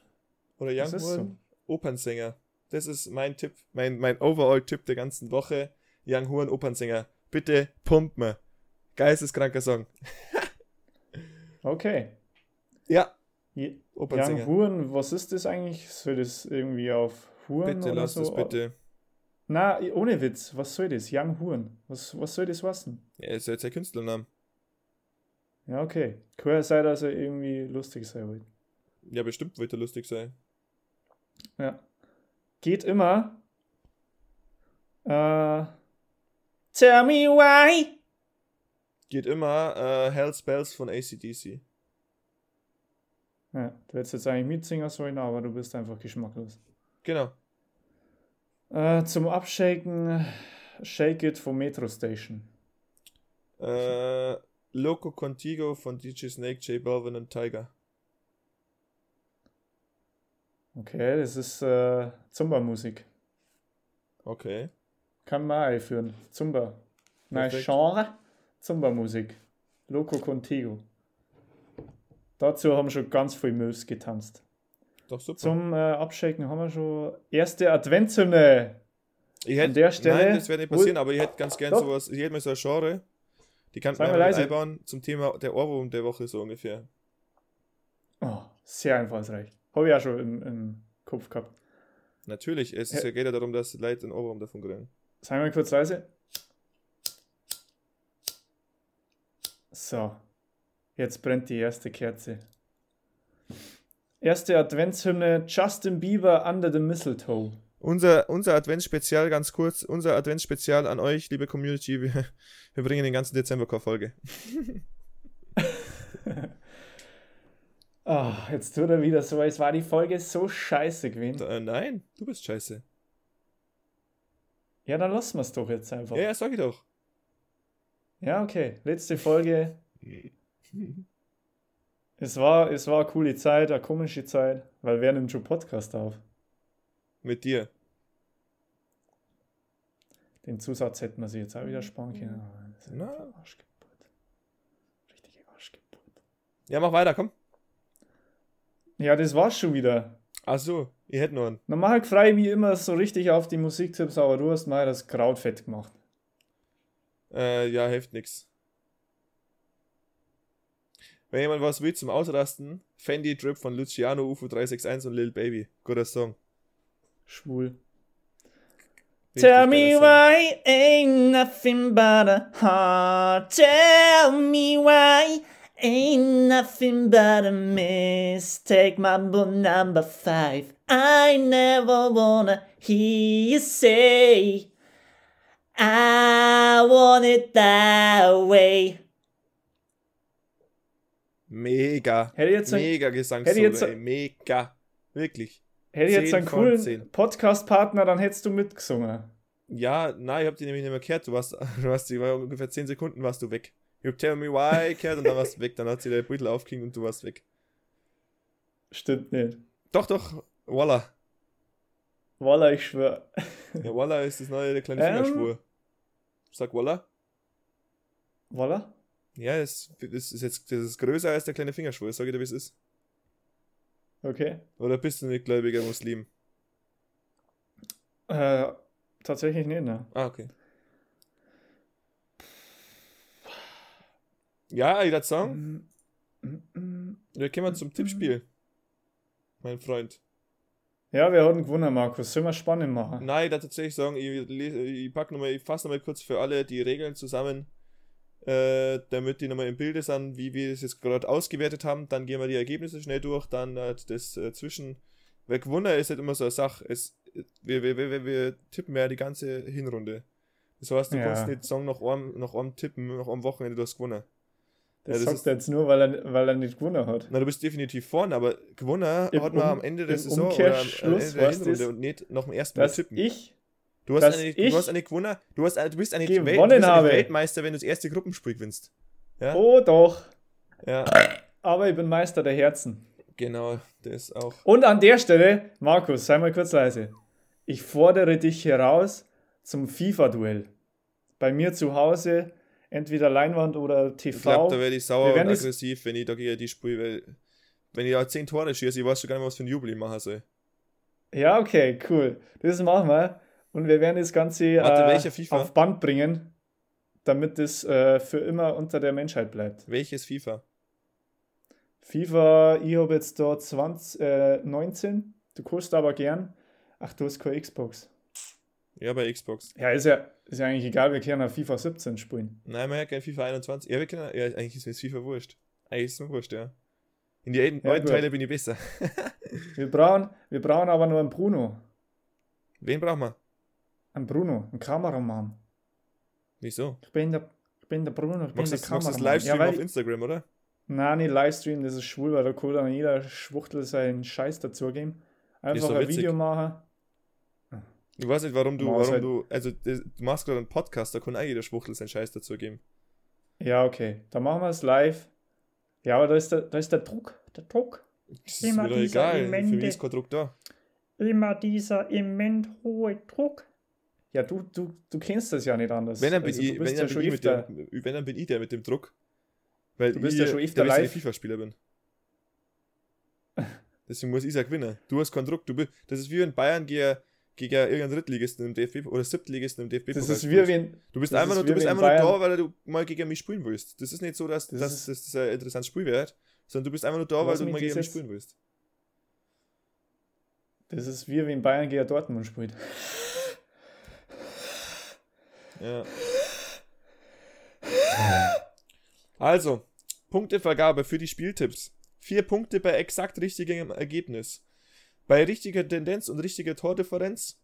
oder Young Horn, Opernsänger. Das ist mein Tipp, mein, mein Overall-Tipp der ganzen Woche. Young Horn, Opernsänger. Bitte pump mir. Geisteskranker Song. Okay. Ja, Je- Opernsänger. Young Huren, was ist das eigentlich? Soll das irgendwie auf Huren Bitte oder lass so? das bitte. Na, ohne Witz. Was soll das? Young Huren. Was, was soll das wissen? Ja, ist jetzt der Künstlername. Ja, okay. Ja sein, dass er irgendwie lustig sein will. Ja, bestimmt wird er lustig sein. Ja. Geht immer. Äh, Tell me why. Geht immer äh, Hell's Bells von ACDC. Ja, du hättest jetzt eigentlich mitsingen sollen, aber du bist einfach geschmacklos. Genau. Äh, zum Abshaken, Shake It von Metro Station. Äh, Loco Contigo von DJ Snake, J Balvin und Tiger. Okay, das ist äh, Zumba-Musik. Okay. Kann man einführen. Zumba. Nein. Genre, Zumba-Musik. Loco Contigo. Dazu haben schon ganz viele Moves getanzt. Doch super. Zum äh, Abshaken haben wir schon erste Adventshymne. ich hätte, an der Stelle- Nein, das wird nicht passieren, aber ich hätte ganz gern Doch. sowas. Ich hätte mir so ein Genre. Die kann man mal mal leise. einbauen zum Thema der Ohrwurm der Woche so ungefähr. Oh, sehr einfallsreich. Habe ich auch schon im, im Kopf gehabt. Natürlich, es Ja. geht ja darum, dass Leute einen Ohrwurm davon kriegen. Sagen wir kurz leise. So. Jetzt brennt die erste Kerze. Erste Adventshymne Justin Bieber Under the Mistletoe. Unser, unser Adventsspezial, ganz kurz, unser Adventsspezial an euch, liebe Community. Wir, wir bringen den ganzen Dezember keine Folge. Ah, jetzt tut er wieder so, es war die Folge so scheiße gewesen. Äh, nein, du bist scheiße. Ja, dann lassen wir es doch jetzt einfach. Ja, ja, sag ich doch. Ja, okay. Letzte Folge. Es war, es war eine coole Zeit, eine komische Zeit, weil wer nimmt schon Podcast auf? Mit dir. Den Zusatz hätten wir sich jetzt auch wieder sparen können. Na. Arschgeburt. Richtige Arschgeburt. Ja, mach weiter, komm. Ja, das war's schon wieder. Ach so, ihr hättet noch einen. Normal frei wie immer so richtig auf die Musiktipps, aber du hast mal das Kraut fett gemacht. Äh, ja, hilft nix. Wenn jemand was will zum Ausrasten, Fendi Drip von Luciano UFO 361 und Lil Baby. Guter Song. Schwul. Richtig Tell me Song. why ain't nothing but a heart. Tell me why ain't nothing but a mistake. Mambo number five. I never wanna hear you say, I want it that way. Mega. Hätte jetzt ein- Mega hätte Gesangssolo. Mega. Wirklich. Hätte jetzt 10 einen coolen 10. Podcast-Partner, dann hättest du mitgesungen. Ja, nein, ich hab die nämlich nicht mehr gehört. Du warst, du warst, die war ungefähr 10 Sekunden warst du weg. Ich hab Tell Me Why gehört und dann warst du weg. Dann hat sie der Beutel aufgeklingt und du warst weg. Stimmt nicht. Doch, doch. Voila. Wallah, ich schwör. Ja, Voila ist das neue der kleine Ähm. Fingerschwur. Sag Voila. Wallah? Ja, das, das ist jetzt das ist größer als der kleine Fingerschwur. Sag ich dir, wie es ist. Okay. Oder bist du nicht gläubiger Muslim? Äh, tatsächlich nicht, ne? Ah, okay. Ja, ich würde sagen, wir kommen zum Tippspiel. Mein Freund. Ja, wir haben gewonnen, Markus. Sollen wir spannend machen? Nein, ich würde tatsächlich sagen, ich, ich pack noch mal, ich fasse nochmal kurz für alle die Regeln zusammen, äh, damit die nochmal im Bilde sind, wie wir es jetzt gerade ausgewertet haben. Dann gehen wir die Ergebnisse schnell durch, dann äh, das äh, Zwischen. Wer gewonnen ist, halt immer so eine Sache. Es, wir, wir, wir, wir tippen ja die ganze Hinrunde. Das heißt, du Ja. kannst nicht sagen, nach einem, nach einem Tippen, nach einem Wochenende, du hast gewonnen. Das, das sagt ist- jetzt nur, weil er, weil er nicht gewonnen hat. Na, du bist definitiv vorne, aber gewonnen Im hat man Um- am Ende der im Saison oder am, am Umkehrschluss Ende der Hinrunde und nicht nach dem ersten Mal tippen. ich, Du hast, eine, du hast eine gewonnen, du, hast, du bist eine Welt, du bist eine. Weltmeister, wenn du das erste Gruppenspiel gewinnst. Ja, oh doch, ja aber ich bin Meister der Herzen. genau, das auch. Und an der Stelle, Markus, sei mal kurz leise. Ich fordere dich heraus zum FIFA-Duell. Bei mir zu Hause, entweder Leinwand oder TV. Ich glaube, da werde ich sauer und aggressiv, wenn ich da gegen die spiele, weil wenn ich da 10 Tore schieße, ich weiß schon gar nicht mehr, was für ein Jubel ich machen soll. Ja, okay, cool. Das machen wir. Und wir werden das Ganze Warte, äh, auf Band bringen, damit es äh, für immer unter der Menschheit bleibt. Welches FIFA? FIFA, ich habe jetzt da 20, äh, 19. Du kannst aber gern. Ach, du hast keine Xbox. Ja, bei Xbox. Ja, ist ja, ist ja eigentlich egal, wir können ja FIFA 17 spielen. Nein, man hat kein FIFA 21. Ja, wir können, ja, eigentlich ist mir das FIFA wurscht. Eigentlich ist es mir wurscht, ja. In die alten Ja, neuen gut. Teile bin ich besser. Wir brauchen, wir brauchen aber nur einen Bruno. Wen brauchen wir? Einen Bruno, einen Kameramann. Wieso? Ich bin der, ich bin der Bruno, ich bin Machst du der das, machst du das Kameramann. Livestream ja, auf Instagram, oder? Nein, nicht Livestream, das ist schwul, weil da kann dann jeder Schwuchtel seinen Scheiß dazugeben. Einfach ein. Video machen. Ich weiß nicht, warum du, warum halt. du, also du machst gerade einen Podcast, da kann auch jeder Schwuchtel seinen Scheiß dazu geben. Ja, okay. Dann machen wir es live. Ja, aber da ist der, da ist der Druck. Der Druck. Das ist Immer doch dieser egal, für Emente. mich ist kein Druck da. Immer dieser immens hohe Druck. Ja, du, du, du kennst das ja nicht anders. Wenn dann bin Also, ich, wenn dann bin ich mit dem, wenn dann bin ich der mit dem Druck. Weil Du bist ich ja schon öfter der live. FIFA-Spieler bin. Deswegen muss ich ja gewinnen. Du hast keinen Druck. Du bist, das ist wie wenn Bayern gegen, gegen irgendeinen Drittligisten im DFB oder Siebtligisten im DFB Das ist wie wenn. Du bist einfach nur, du bist einfach nur da, weil du mal gegen mich spielen willst. Das ist nicht so, dass Das das, ist- das, das ein interessantes Spiel wird, sondern du bist einfach nur da, weil du mal gegen mich spielen willst. Das ist wie wenn Bayern gegen Dortmund spielt. Ja. Also, Punktevergabe für die Spieltipps. Vier Punkte bei exakt richtigem Ergebnis. Bei richtiger Tendenz und richtiger Tordifferenz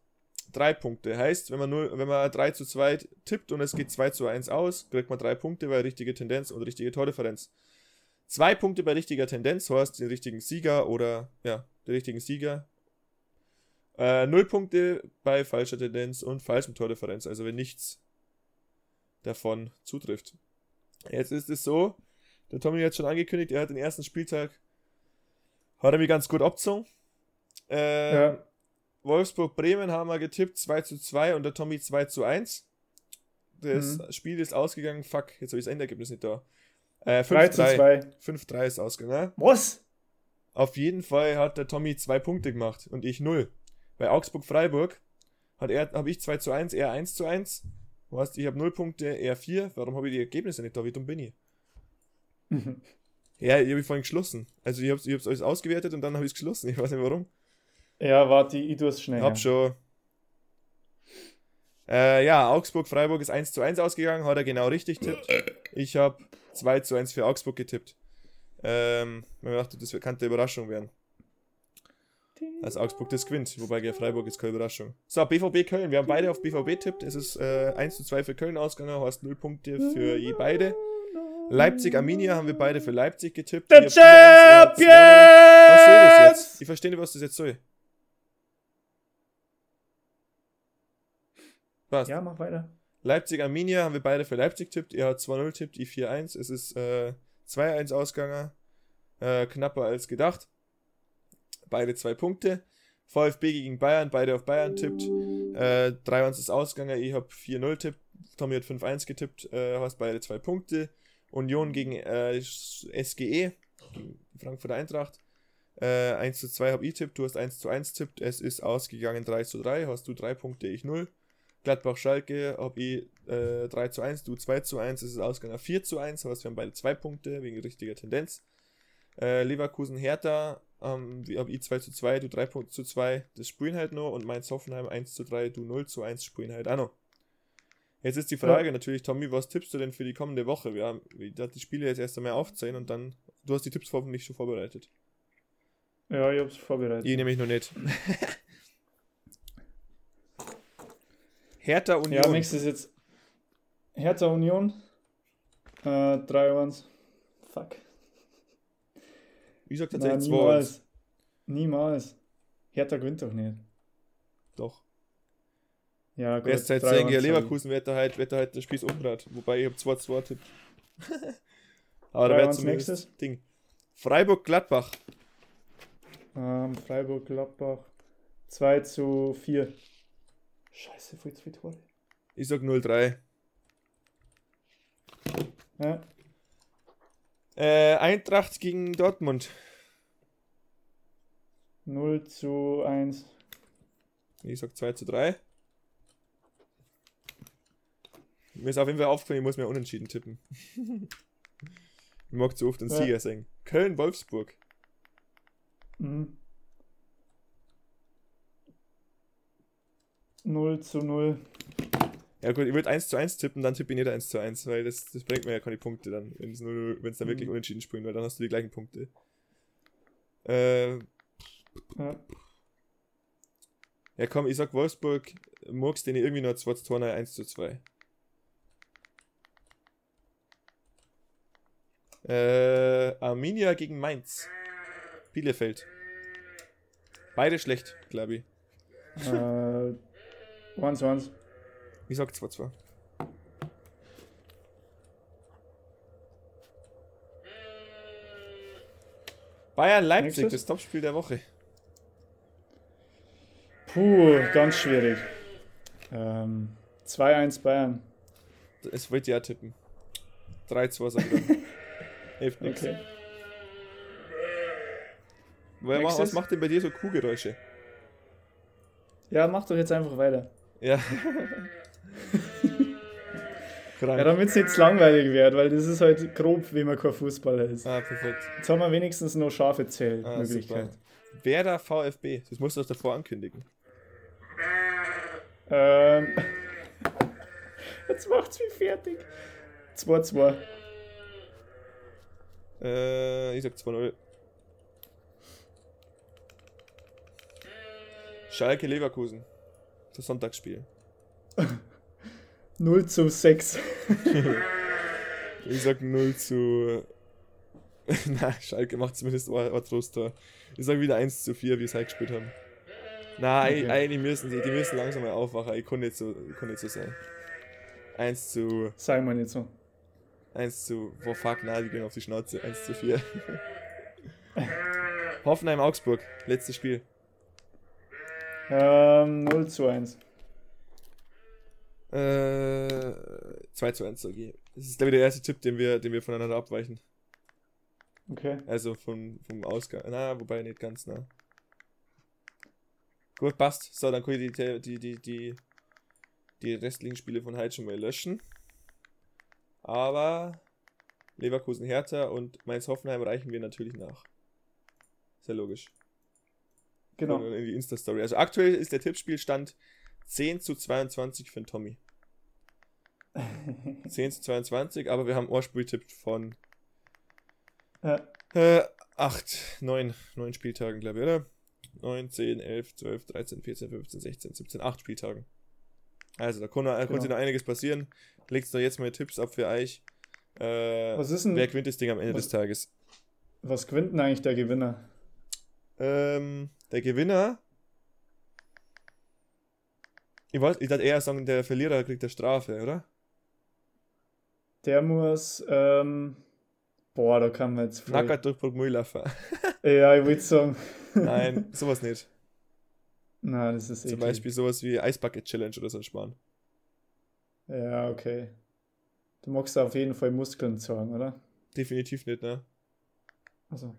drei Punkte. Heißt, wenn man, 0, wenn man 3 zu 2 tippt und es geht 2 zu 1 aus, kriegt man drei Punkte bei richtiger Tendenz und richtige Tordifferenz. Zwei Punkte bei richtiger Tendenz, hast den richtigen Sieger oder ja, den richtigen Sieger. Äh, null Punkte bei falscher Tendenz und falschem Tordifferenz, also wenn nichts davon zutrifft. Jetzt ist es so, der Tommy hat schon angekündigt, er hat den ersten Spieltag, hat er mir ganz gut abgezogen. Äh, Ja. Wolfsburg-Bremen haben wir getippt 2 zu 2 und der Tommy 2 zu 1. Das Mhm. Spiel ist ausgegangen, fuck, jetzt habe ich das Endergebnis nicht da. Äh, 3 zu 5-3. 2. 5-3 ist ausgegangen. Was? Auf jeden Fall hat der Tommy zwei Punkte gemacht und ich null. Bei Augsburg-Freiburg hat er, habe ich 2 zu 1, er 1 zu 1. Du hast, ich habe 0 Punkte, er 4. Warum habe ich die Ergebnisse nicht da? Wie dumm bin ich? Ja, ich habe vorhin geschlossen. Also ich habe es ich hab's alles ausgewertet und dann habe ich es geschlossen. Ich weiß nicht warum. Ja, warte, ich tue es schnell. Hab schon. Äh, ja, Augsburg-Freiburg ist 1 zu 1 ausgegangen, hat er genau richtig tippt. Ich habe 2 zu 1 für Augsburg getippt. Ähm, ich dachte, das könnte eine Überraschung werden. Als Augsburg das gewinnt, wobei gegen Freiburg ist keine Überraschung. So, BVB Köln, wir haben beide auf BVB tippt. Es ist äh, 1 zu 2 für Köln ausgegangen, hast 0 Punkte für je beide. Leipzig Arminia haben wir beide für Leipzig getippt. The Ich hab 4-1, hat 2-0. Was soll das Champions! jetzt? Ich verstehe nicht, was das jetzt soll. Passt. Ja, mach weiter. Leipzig Arminia haben wir beide für Leipzig tippt. Er hat 2-0 tippt, ich 4-1. Es ist äh, 2-1 ausgegangen. Äh, knapper als gedacht. Beide zwei Punkte. VfB gegen Bayern, beide auf Bayern tippt. Äh, 3-1 ist ausgegangen, ich habe 4-0 tippt. Tommy hat 5-1 getippt, äh, hast beide zwei Punkte. Union gegen äh, SGE, Frankfurter Eintracht. Äh, 1 zu 2 habe ich tippt, du hast 1 zu 1 tippt. Es ist ausgegangen 3 zu 3, hast du 3 Punkte, ich 0. Gladbach-Schalke habe ich äh, 3 zu 1, du 2 zu 1, es ist ausgegangen 4 zu 1, heißt wir haben beide 2 Punkte wegen richtiger Tendenz. Äh, Leverkusen-Hertha ähm, habe ich 2 zu 2, du 3 Punkte zu 2, das spielen halt noch und Mainz-Hoffenheim 1 zu 3, du 0 zu 1 spielen halt auch noch. Jetzt ist die Frage natürlich, Tommy, was tippst du denn für die kommende Woche? Wir haben ich die Spiele jetzt erst einmal aufzählen und dann, du hast die Tipps hoffentlich schon vorbereitet. Ja, ich hab's vorbereitet. Ich nämlich noch nicht. Hertha Union. Ja, nächstes jetzt Hertha Union. Äh, 3-1. Fuck. ich sag Nein, tatsächlich 2 niemals. Niemals. Hertha gewinnt doch nicht. Doch. Ja, gut. Erst seit 3-1 sagen, ja, sag ich. Leverkusen wird da halt, wird da halt das Spiel umgedreht. Wobei ich habe 2-2 tippt. Aber da 3-1 wäre zumindest nächstes. Ding. Freiburg-Gladbach. Ähm, Freiburg, Gladbach. 2 zu 4. Scheiße, voll zwei Tore. Ich sag 0-3. Ja, Äh, Eintracht gegen Dortmund. 0 zu 1. Ich sag 2 zu 3. Mir ist auf jeden Fall aufgefallen, ich muss mir unentschieden tippen. ich mag zu oft den Ja. Sieger sagen. Köln-Wolfsburg. Mhm. 0 zu 0. Ja gut, ich würde 1 zu 1 tippen, dann tippe ich nicht 1 zu 1, weil das, das bringt mir ja keine Punkte dann, wenn es dann wirklich Mhm. unentschieden spielen, weil dann hast du die gleichen Punkte. Äh, Ja. ja komm, ich sag Wolfsburg, Murks den ich irgendwie 2 zu 2, 1 zu 2. Äh, Arminia gegen Mainz. Bielefeld. Beide schlecht, glaube ich. äh, 1 zu 1. Ich sag 2 2. Bayern Leipzig, Nächstes? das Topspiel der Woche. Puh, ganz schwierig. Ähm, 2-1 Bayern. Wollte ich ja tippen. 3-2 sag ich dann. Hilft nichts. Okay. Was Nächstes? macht denn bei dir so Kuhgeräusche? Ja, mach doch jetzt einfach weiter. Ja. ja, damit es nicht zu langweilig wird, weil das ist halt grob, wie man kein Fußballer ist. Ah, perfekt. Jetzt haben wir wenigstens noch scharfe Zählmöglichkeit. Ah, da VfB, das musst du doch davor ankündigen. Ähm. Jetzt macht's mich fertig. 2-2. Äh, ich sag 2-0. Schalke Leverkusen. Das Sonntagsspiel. 0 zu 6. Ich sag 0 zu. Na, Schalke macht zumindest ein Trosttor. Ich sag wieder 1 zu 4, wie wir es halt gespielt haben. Nein, Okay. die, müssen, die, die müssen langsam mal aufwachen. Ich kann nicht so, ich kann nicht so sein. 1 zu. Sei mal nicht so. 1 zu. Oh fuck, nein, die gehen auf die Schnauze. 1 zu 4. Hoffenheim Augsburg. Letztes Spiel. Ähm, 0 zu 1. Äh, 2 zu 1 okay. Das ist glaube ich der erste Tipp, den wir, den wir voneinander abweichen. Okay. Also vom, vom Ausgang. Na, wobei nicht ganz nah. Gut, passt. So, dann kann ich die, die, die, die, die restlichen Spiele von heute schon mal löschen. Aber Leverkusen Hertha und Mainz Hoffenheim reichen wir natürlich nach. Sehr logisch. Genau. In die Insta-Story. Also aktuell ist der Tippspielstand 10 zu 22 für den Tommy. 10 zu 22, aber wir haben Ohrspiel-Tipp von Ja. äh, 8, 9, 9 Spieltagen, glaube ich, oder? 9, 10, 11, 12, 13, 14, 15, 16, 17, 8 Spieltagen. Also da kann Genau. sich noch einiges passieren. Legt da jetzt mal Tipps ab für euch. Äh, Was ist denn, wer gewinnt das Ding am Ende was- des Tages? was gewinnt denn eigentlich der Gewinner? Ähm, der Gewinner. Ich wollte ich dachte eher sagen, der Verlierer kriegt eine Strafe, oder? Der muss, ähm, boah, da kann man jetzt voll- Nackert durch Burgmühlaffer. Ja, ich würde sagen, Nein, sowas nicht. na, das ist Zum eklig. Beispiel sowas wie Eisbucket Challenge oder so ein Sparen. Ja, okay. Du magst auf jeden Fall Muskeln zeigen, oder? Definitiv nicht, ne? Also.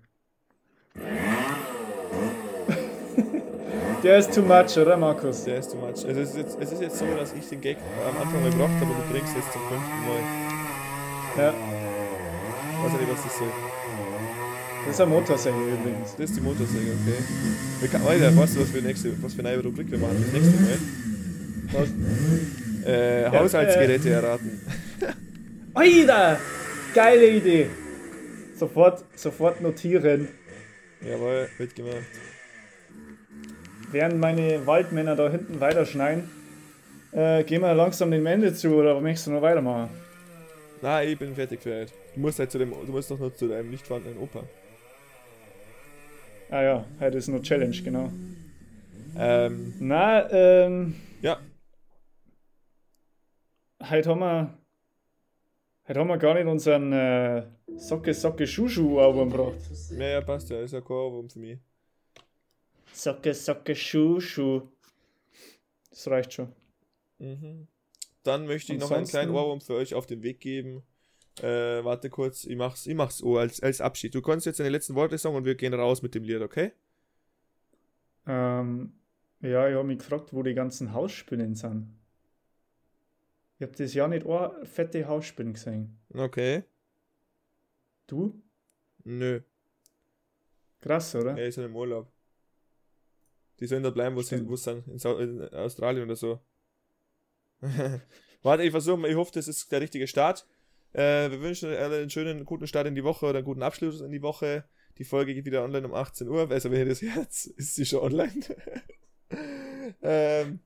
Der ist too much, oder Markus? Der ist too much. Also es ist, jetzt, es ist jetzt so, dass ich den Gag am Anfang gebracht habe und du bringst jetzt zum fünften Mal. Ja, Weiß ja nicht, was das soll. das ist ein Motorsäge übrigens. Das ist die Motorsäge, okay. Wir kann, Alter, weißt du, was für, nächste, was für eine neue Rubrik wir machen? Das nächste Mal. Was? Äh, Haushaltsgeräte erraten. Alter! Geile Idee! Sofort, sofort notieren. Jawohl, wird gemacht. Während meine Waldmänner da hinten weiterschneiden, äh, gehen wir langsam dem Ende zu, oder möchtest du noch weitermachen? Na, ich bin fertig für heute. Du musst halt zu dem, du musst doch nur zu deinem nicht vorhandenen Opa. Ah ja, heute ist nur Challenge, genau. Ähm, Na, ähm, ja, heute haben wir, heute haben wir gar nicht unseren äh, Socke Socke Schuschu Album gebracht. ja, ja, passt ja, ist ja kein Ohrwurm für mich. Socke Socke Schuschu. Das reicht schon. Mhm. Dann möchte ich noch einen Ansonsten- kleinen Ohrwurm für euch auf den Weg geben. Äh, warte kurz, ich mach's, ich mach's oh, als, als Abschied. Du kannst jetzt deine letzten Worte sagen und wir gehen raus mit dem Lied, okay? Ähm, ja, ich habe mich gefragt, wo die ganzen Hausspinnen sind. Ich habe das Jahr nicht eine fette Hausspinne gesehen. Okay. Du? Nö, Krass, oder? er ist ja im Urlaub. Die sollen da bleiben, wo sie, Stimmt. wo sie sind, in, Sau in Australien oder so. Warte, ich versuche, ich hoffe, das ist der richtige Start. Äh, wir wünschen alle einen schönen, guten Start in die Woche oder einen guten Abschluss in die Woche. Die Folge geht wieder online um 18 Uhr. Also, wenn ihr das Herz, ist sie schon online. ähm,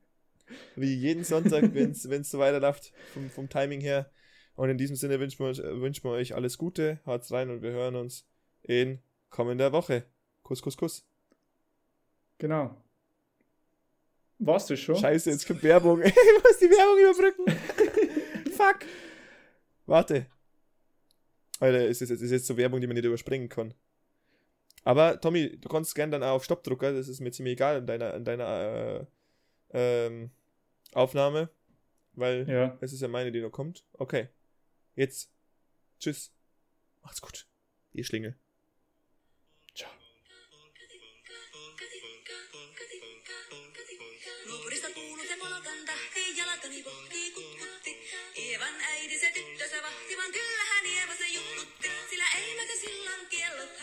wie jeden Sonntag, wenn es so weiterläuft, vom, vom Timing her. Und in diesem Sinne wünschen wir, euch- wünschen wir euch alles Gute, haut's rein und wir hören uns in kommender Woche. Kuss, Kuss, Kuss. Genau. Warst du schon? Scheiße, jetzt kommt Werbung. Ich muss die Werbung überbrücken. Fuck. Warte. Alter, ist, jetzt, ist jetzt so Werbung, die man nicht überspringen kann. Aber Tommy, du kannst gerne dann auch auf Stopp drücken, das ist mir ziemlich egal in deiner, in deiner äh, ähm, Aufnahme, weil Ja. es ist ja meine, die noch kommt. Okay. Jetzt. Tschüss. Macht's gut. Ihr Schlingel.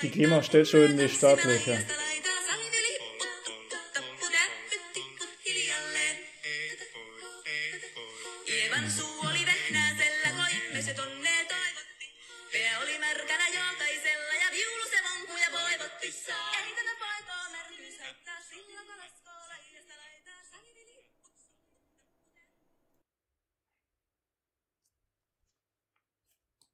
Die GEMA stellt schon in die Startlöcher.